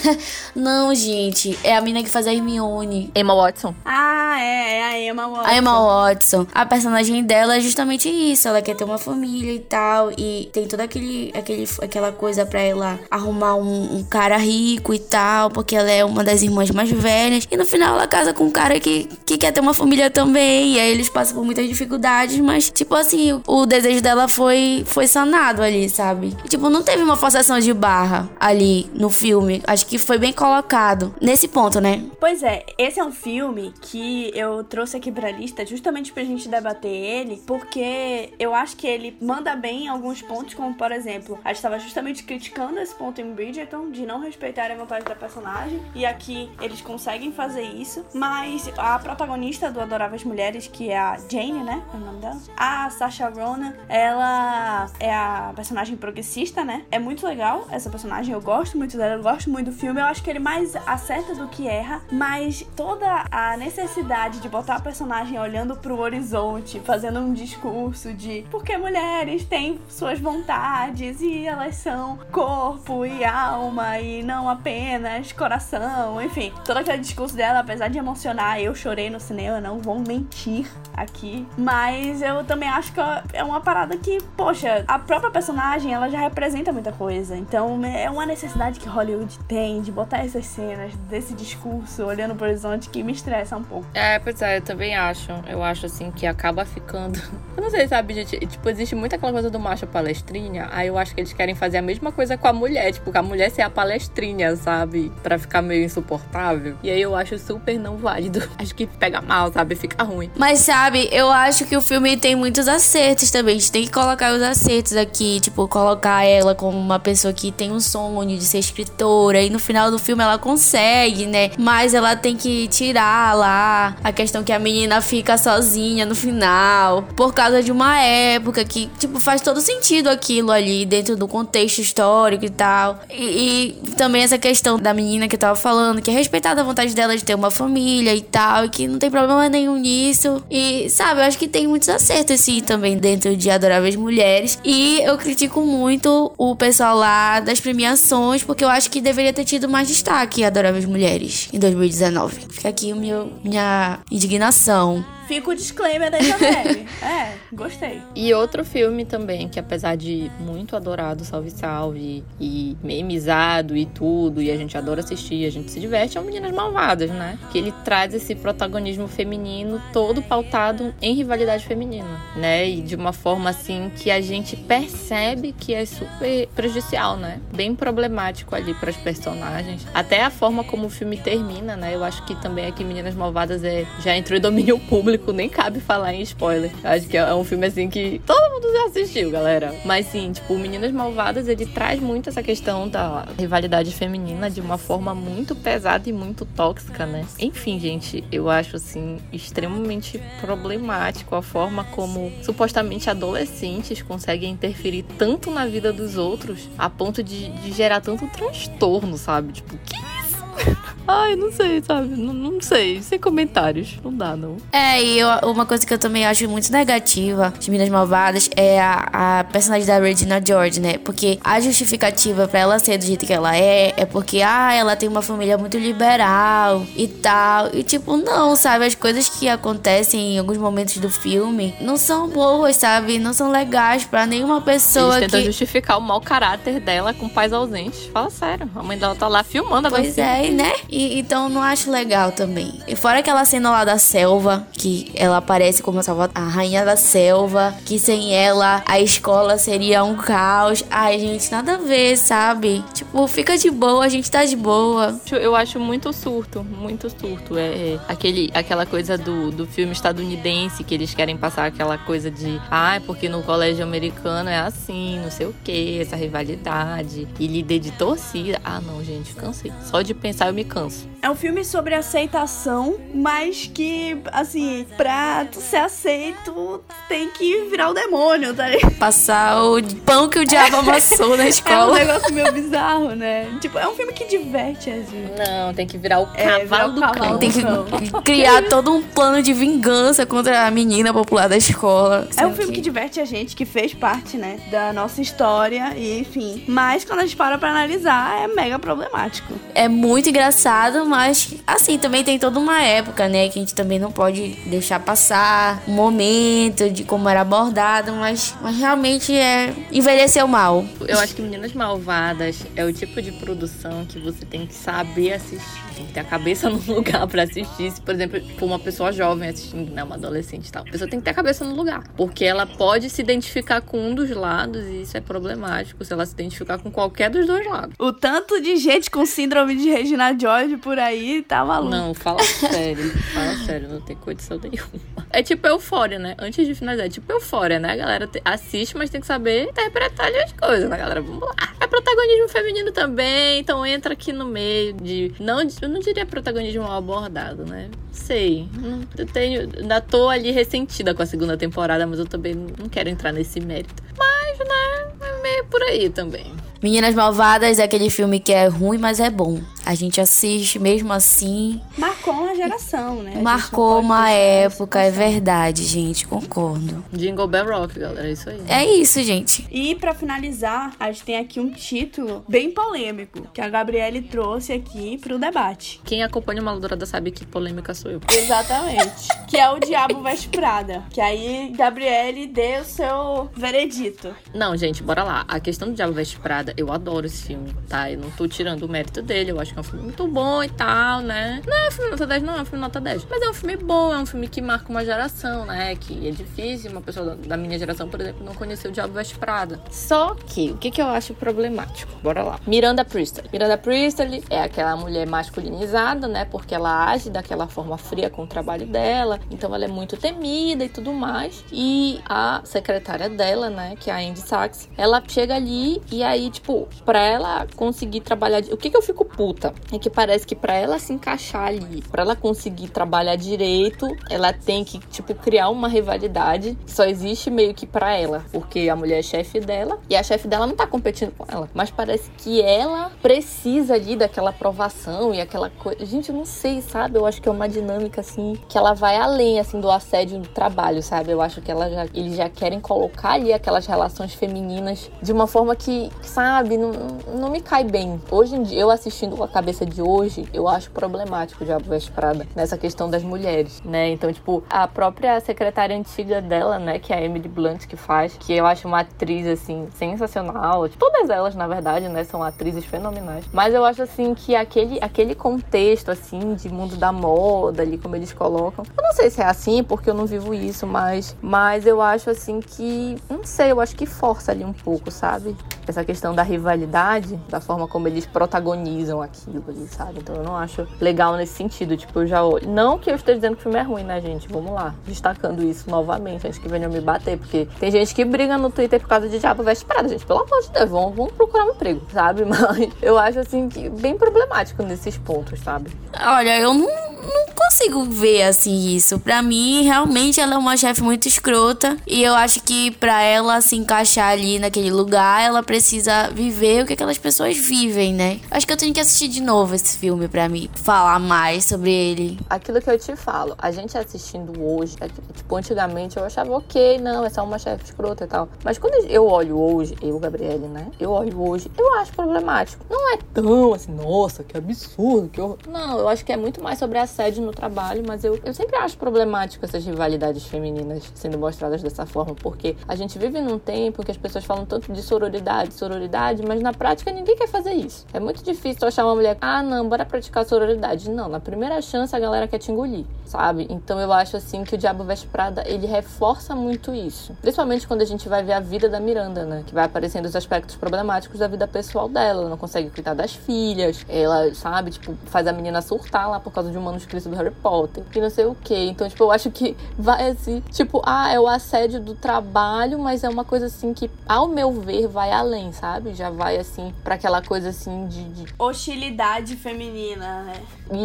Não, gente, é a menina que faz a Hermione. Emma Watson. Ah, é, é a Emma Watson. A Emma Watson. A personagem dela é justamente isso. Ela quer ter uma família e tal. E tem toda aquele, aquele, aquela coisa pra ela arrumar um, um cara rico e tal. Porque ela é uma das irmãs mais velhas. E no final ela casa com um cara que, que quer ter uma família também. E aí eles passam por muitas dificuldades. Mas, tipo assim, o, o desejo dela foi, foi sanado ali, sabe? E, tipo, não teve uma forçação de barra ali no filme. Acho que foi bem colocado nesse ponto, né? Pois é, esse é um filme que eu trouxe aqui pra lista justamente pra gente debater ele, porque eu acho que ele manda bem em alguns pontos, como por exemplo, a gente estava justamente criticando esse ponto em Bridgerton, de não respeitar a vontade da personagem, e aqui eles conseguem fazer isso, mas a protagonista do Adoráveis Mulheres, que é a Jane, né? É o nome dela? A Sacha Ronan, ela é a personagem progressista, né? É muito legal essa personagem, eu gosto muito dela, eu gosto muito do filme, eu acho que ele mais acerta do que erra, mas toda a necessidade de botar a personagem olhando pro horizonte, fazendo um discurso de porque mulheres têm suas vontades e elas são corpo e alma e não apenas coração, enfim, todo aquele discurso dela, apesar de emocionar, eu chorei no cinema, não vou mentir aqui, mas eu também acho que é uma parada que, poxa, a própria personagem, ela já representa muita coisa, então é uma necessidade que Hollywood tem de botar essas cenas desse discurso olhando pro horizonte que me estressa um pouco. É, pois é, eu também acho. Eu acho assim que acaba ficando. Eu não sei, sabe, gente? Tipo, existe muito aquela coisa do macho palestrinha. Aí eu acho que eles querem fazer a mesma coisa com a mulher. Tipo, a mulher ser a palestrinha, sabe? Pra ficar meio insuportável. E aí eu acho super não válido. Acho que pega mal, sabe? Fica ruim. Mas sabe sabe, eu acho que o filme tem muitos acertos também. A gente tem que colocar os acertos aqui, tipo, colocar ela como uma pessoa que tem um sonho de ser escritora e no final do filme ela consegue, né? Mas ela tem que tirar lá a questão que a menina fica sozinha no final por causa de uma época que, tipo, faz todo sentido aquilo ali dentro do contexto histórico e tal. E, e também essa questão da menina que eu tava falando, que é respeitada a vontade dela de ter uma família e tal, e que não tem problema nenhum nisso. E, sabe, eu acho que tem muitos acertos, assim, também dentro de Adoráveis Mulheres. E eu critico muito o pessoal lá das premiações, porque eu acho que deveria ter tido mais destaque Adoráveis Mulheres em 2019. Fica aqui o meu, minha indignação. Fica o disclaimer da Isabelle. é, gostei. E outro filme também, que apesar de muito adorado, salve salve, e memizado e tudo, e a gente adora assistir, a gente se diverte, é o Meninas Malvadas, né? Que ele traz esse protagonismo feminino todo pautado em rivalidade feminina, né? E de uma forma assim que a gente percebe que é super prejudicial, né? Bem problemático ali para as personagens. Até a forma como o filme termina, né? Eu acho que também aqui Meninas Malvadas é, já entrou em domínio público nem cabe falar em spoiler. Acho que é um filme assim que todo mundo já assistiu, galera. Mas sim, tipo, Meninas Malvadas, ele traz muito essa questão da rivalidade feminina de uma forma muito pesada e muito tóxica, né? Enfim, gente, eu acho assim extremamente problemático a forma como supostamente adolescentes conseguem interferir tanto na vida dos outros a ponto de, de gerar tanto transtorno, sabe? Tipo, que isso? Ai, não sei, sabe? Não, não sei. Sem comentários. Não dá, não. É, e eu- uma coisa que eu também acho muito negativa de Minas Malvadas é a, a personagem da Regina George, né? Porque a justificativa pra ela ser do jeito que ela é é porque, ah, ela tem uma família muito liberal e tal. E tipo, não, sabe? As coisas que acontecem em alguns momentos do filme não são boas, sabe? Não são legais pra nenhuma pessoa Eles tentam que. justificar o mau caráter dela com pais ausentes. Fala sério. A mãe dela tá lá filmando agora. Pois é, né? E, então não acho legal também. E fora aquela cena lá da selva, que ela aparece como a, rainha da selva, que sem ela a escola seria um caos. Ai, gente, nada a ver, sabe? Tipo, fica de boa, a gente tá de boa. Eu acho muito surto, muito surto. É, é aquele, aquela coisa do, do filme estadunidense que eles querem passar aquela coisa de ah, é porque no colégio americano é assim, não sei o que, essa rivalidade e líder de torcida. Ah, não, gente, cansei. Só de pensar eu me canso. É um filme sobre aceitação, mas que, assim, pra tu ser aceito, tem que virar o demônio, tá ligado? Passar o pão que o diabo amassou na É um escola. negócio meio bizarro, né? Tipo, é um filme que diverte a gente. Não, tem que virar o É, virar cavalo o do cavalo. cão. Tem que criar todo um plano de vingança contra a menina popular da escola. É um filme que diverte a gente, que fez parte, né, da nossa história, e enfim. Mas quando a gente para pra analisar, é mega problemático. é muito engraçado, mas assim, também tem toda uma época, né? Que a gente também não pode deixar passar o momento de como era abordado, mas, mas realmente é. envelheceu mal. Eu acho que Meninas Malvadas é o tipo de produção que você tem que saber assistir. Tem que ter a cabeça no lugar pra assistir. Se, por exemplo, for uma pessoa jovem assistindo, né, uma adolescente e tal. A pessoa tem que ter a cabeça no lugar. Porque ela pode se identificar com um dos lados e isso é problemático se ela se identificar com qualquer dos dois lados. O tanto de gente com síndrome de Regina George por aí tá maluco. Não, fala sério. fala sério, não tem condição nenhuma. É tipo eufória, né? Antes de finalizar, é tipo eufória, né? A galera te- assiste, mas tem que saber interpretar ali as coisas, né, galera? Vamos lá. É protagonismo feminino também, então entra aqui no meio de. Não, eu não diria protagonismo mal abordado, né? Sei. Não- Eu tenho. Ainda tô ali ressentida com a segunda temporada, mas eu também não quero entrar nesse mérito. Mas, né? É meio por aí também. Meninas Malvadas é aquele filme que é ruim, mas é bom. A gente assiste mesmo assim. Marcou uma geração, né? A Marcou uma época, é verdade, gente. Concordo. Jingle Bell Rock, galera. É isso aí. É isso, gente. E pra finalizar, a gente tem aqui um título bem polêmico que a Gabriele trouxe aqui pro debate. Quem acompanha o Maldourada sabe que polêmica sou eu. Exatamente. que é o Diabo Veste Prada. Que aí Gabriele dê o seu veredito. Não, gente, bora lá. A questão do Diabo Veste Prada, eu adoro esse filme, tá? Eu não tô tirando o mérito dele. Eu acho que é um filme muito bom e tal, né? Não é um filme nota 10, não é um filme nota 10. Mas é um filme bom, é um filme que marca uma geração, né? Que é difícil uma pessoa da minha geração, por exemplo, não conhecer o Diabo Veste Prada. Só que, o que, que eu acho problemático? Bora lá. Miranda Priestly. Miranda Priestly é aquela mulher masculinizada, né? Porque ela age daquela forma fria com o trabalho dela. Então ela é muito temida e tudo mais. E a secretária dela, né? Que é a Andy Sachs, ela chega ali e aí, tipo, pra ela conseguir trabalhar. O que, que eu fico puta? É que parece que pra ela se encaixar ali, pra ela conseguir trabalhar direito, ela tem que, tipo, criar uma rivalidade que só existe meio que pra ela. Porque a mulher é chefe dela e a chefe dela não tá competindo com ela. Mas parece que ela precisa ali daquela aprovação e aquela coisa. Gente, eu não sei, sabe? Eu acho que é uma dinâmica assim que ela vai além assim do assédio do trabalho, sabe? Eu acho que ela já, eles já querem colocar ali aquelas relações femininas de uma forma que, sabe, não, não me cai bem. Hoje em dia, eu assistindo com a cabeça de hoje, eu acho problemático o Diabo Veste Prada nessa questão das mulheres, né? Então, tipo, a própria secretária antiga dela, né, que é a Emily Blunt que faz, que eu acho uma atriz assim sensacional. Todas elas, na verdade, né, são atrizes fenomenais. Mas eu acho assim que aquele aquele contexto assim de mundo da moda ali como eles colocam. Eu não sei se é assim porque eu não vivo isso, mas mas eu acho assim que não sei, eu acho que força ali um pouco, sabe? Essa questão da rivalidade, da forma como eles protagonizam aquilo sabe? Então eu não acho legal nesse sentido. Tipo, eu já. Não que eu esteja dizendo que o filme é ruim, né, gente? Vamos lá. Destacando isso novamente, antes que venham me bater. Porque tem gente que briga no Twitter por causa de Diabo Veste Prada, gente. Pelo amor de Deus, vamos, vamos procurar um emprego, sabe? Mas eu acho, assim, que bem problemático nesses pontos, sabe? Olha, eu não, não consigo ver assim isso. Pra mim, realmente ela é uma chefe muito escrota. E eu acho que pra ela se encaixar ali naquele lugar, ela precisa viver o que aquelas pessoas vivem, né? Acho que eu tenho que assistir de novo esse filme pra mim falar mais sobre ele. Aquilo que eu te falo, a gente assistindo hoje, é tipo, antigamente eu achava ok, não, é só uma chefe escrota e tal. Mas quando eu olho hoje, eu, Gabriele, né? Eu olho hoje, eu acho problemático. Não é tão assim, nossa, que absurdo, que horror. Não, eu acho que é muito mais sobre assédio no trabalho, mas eu, eu sempre acho problemático essas rivalidades femininas sendo mostradas dessa forma, porque a gente vive num tempo em que as pessoas falam tanto de sororidade, sororidade, mas na prática ninguém quer fazer isso. É muito difícil achar uma mulher, ah, não, bora praticar sororidade. Não, na primeira chance a galera quer te engolir, sabe? Então eu acho assim que o Diabo Veste Prada, ele reforça muito isso. Principalmente quando a gente vai ver a vida da Miranda, né? Que vai aparecendo os aspectos problemáticos da vida pessoal dela. Ela não consegue cuidar das filhas, ela, sabe, tipo, faz a menina surtar lá por causa de um manuscrito do Harry Potter, e não sei o que. Então, tipo, eu acho que vai assim, tipo, ah, é o assédio do trabalho, mas é uma coisa assim que, ao meu ver, vai além, sabe? Já vai assim, para aquela coisa assim de, de. Hostilidade feminina, né?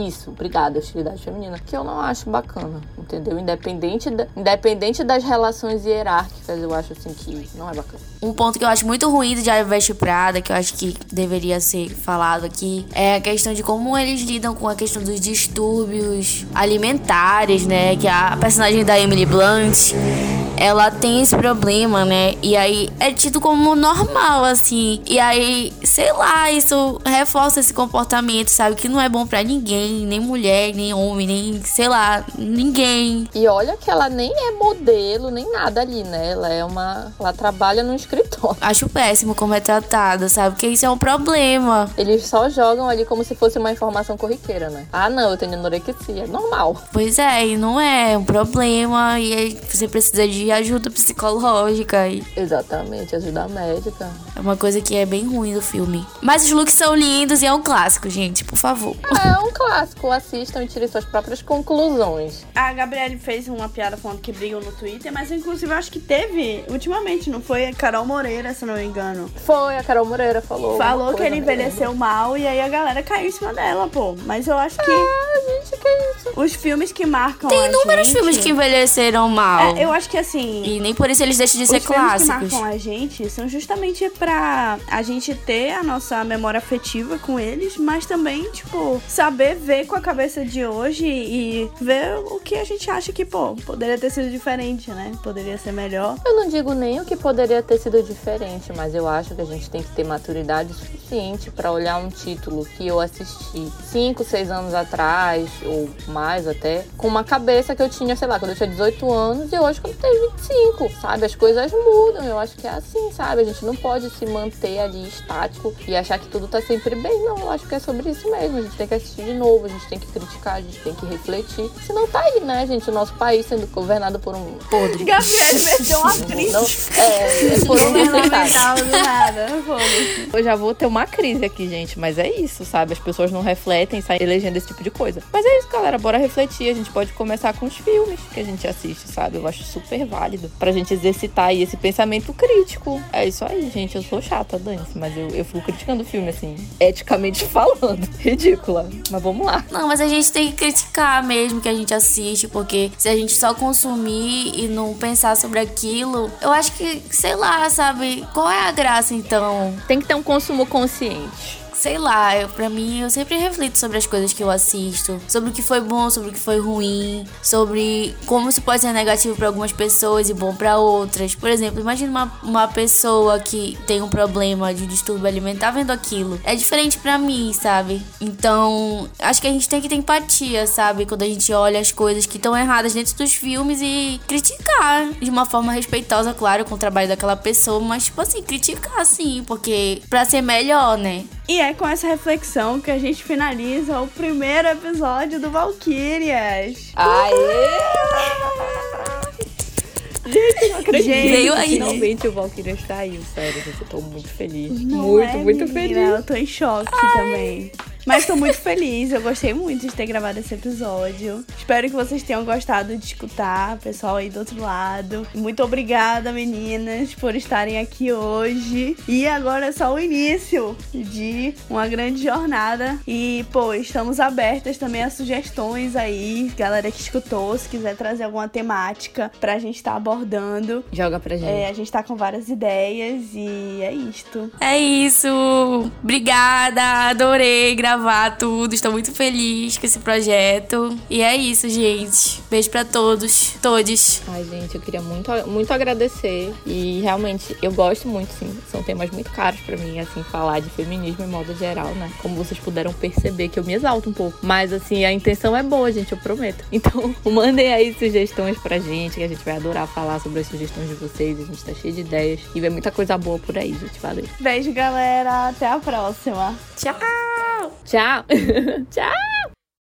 Isso, obrigada, hostilidade feminina. Que eu não acho bacana, entendeu? Independente, da, independente das relações hierárquicas, eu acho assim que não é bacana. Um ponto que eu acho muito ruim do Diário Veste Prada, que eu acho que deveria ser falado aqui, é a questão de como eles lidam com a questão dos distúrbios alimentares, né? Que a personagem da Emily Blunt, ela tem esse problema, né? E aí é tido como normal, assim. E aí, sei lá, isso reforça esse comportamento, sabe? Que não é bom para ninguém, nem mulher, nem homem, nem, sei lá, ninguém. E olha que ela nem é modelo, nem nada ali, né? Ela é uma. Ela trabalha no escritório. Acho péssimo como é tratada, sabe? Porque isso é um problema. Eles só jogam ali como se fosse uma informação corriqueira, né? Ah, não, eu tenho anorexia. É normal. Pois é, e não é, é um problema. E aí você precisa de ajuda psicológica. E Exatamente, ajuda médica. é uma coisa que é bem ruim do filme. Mas os looks são lindos e é um clássico, gente, por favor. É um clássico. Assistam e tirem suas próprias conclusões. A Gabriele fez uma piada falando que brigam no Twitter, mas inclusive eu acho que teve ultimamente, não foi? A Carol Moreira, se não me engano. Foi, a Carol Moreira falou. Falou que ele mesmo. envelheceu mal e aí a galera caiu em cima dela, pô. Mas eu acho que Ah, gente, que isso? os filmes que marcam Tem inúmeros gente... filmes que envelheceram mal. É, eu acho que assim, E nem por isso eles deixam de ser os filmes que clássicos. marcam a gente são justamente pra a gente ter a nossa memória afetiva com eles, mas também, tipo, saber ver com a cabeça de hoje e ver o que a gente acha que, pô, poderia ter sido diferente, né? Poderia ser melhor. Eu não digo nem o que poderia ter sido diferente, mas eu acho que a gente tem que ter maturidade suficiente pra olhar um título que eu assisti 5, 6 anos atrás ou mais até, com uma cabeça que eu tinha, sei lá, quando eu tinha 18 anos e hoje quando eu tenho 25, sabe? As coisas mudam, eu acho que é assim, sabe? A gente não pode se manter ali estático e achar que tudo tá sempre bem, não. Eu acho que é sobre isso mesmo. A gente tem que assistir de novo, a gente tem que criticar, a gente tem que refletir. Se não tá aí, né, gente? O nosso país sendo governado por um podre. Gabriele meteu uma crise. Não, é, é por um do nada. Foda-se. Eu já vou ter uma crise aqui, gente, mas é isso, sabe? As pessoas não refletem, saem elegendo esse tipo de coisa. Mas é isso, galera, bora refletir. A gente pode começar com os filmes que a gente assiste, sabe? Eu acho super válido pra gente exercitar aí esse pensamento crítico. É isso aí, gente. Eu sou chata, Dance, mas eu, eu fico criticando o filme, assim, eticamente falando. Ridícula. Mas vamos lá. Não, mas a gente tem que criticar mesmo que a gente assiste, porque se a gente só consumir e não pensar sobre aquilo, eu acho que, sei lá, sabe? Qual é a graça então? Tem que ter um consumo consciente. Sei lá, eu, pra mim, eu sempre reflito sobre as coisas que eu assisto, sobre o que foi bom, sobre o que foi ruim, sobre como isso pode ser negativo pra algumas pessoas e bom pra outras. Por exemplo, imagina uma, uma pessoa que tem um problema de distúrbio alimentar vendo aquilo. É diferente pra mim, sabe? Então, acho que a gente tem que ter empatia, sabe? Quando a gente olha as coisas que estão erradas dentro dos filmes e criticar de uma forma respeitosa, claro, com o trabalho daquela pessoa, mas, tipo assim, criticar sim, porque pra ser melhor, né? E é com essa reflexão que a gente finaliza o primeiro episódio do Valkyrias. Gente, não acredito. Gente, aí. Finalmente o Valkyria saiu, sério, gente. Eu tô muito feliz. Não muito, é, muito menina? feliz. Eu tô em choque também. Mas tô muito feliz, eu gostei muito de ter gravado esse episódio. Espero que vocês tenham gostado de escutar, pessoal aí do outro lado. Muito obrigada, meninas, por estarem aqui hoje. E agora é só o início de uma grande jornada. E, pô, estamos abertas também a sugestões aí, galera que escutou, se quiser trazer alguma temática pra gente estar abordando. Joga pra gente. É, a gente tá com várias ideias e é isto. É isso. Obrigada, adorei gravar tudo. Estou muito feliz com esse projeto. E é isso, gente. Beijo pra todos, todes. Ai, gente, eu queria muito, muito agradecer. E realmente, eu gosto muito, sim. São temas muito caros pra mim, assim, falar de feminismo em modo geral, né? Como vocês puderam perceber, que eu me exalto um pouco. Mas, assim, a intenção é boa, gente, eu prometo. Então, mandem aí sugestões pra gente, que a gente vai adorar falar sobre as sugestões de vocês. A gente tá cheio de ideias. E vem muita coisa boa por aí, gente. Valeu. Beijo, galera. Até a próxima. Tchau! Tchau! Tchau!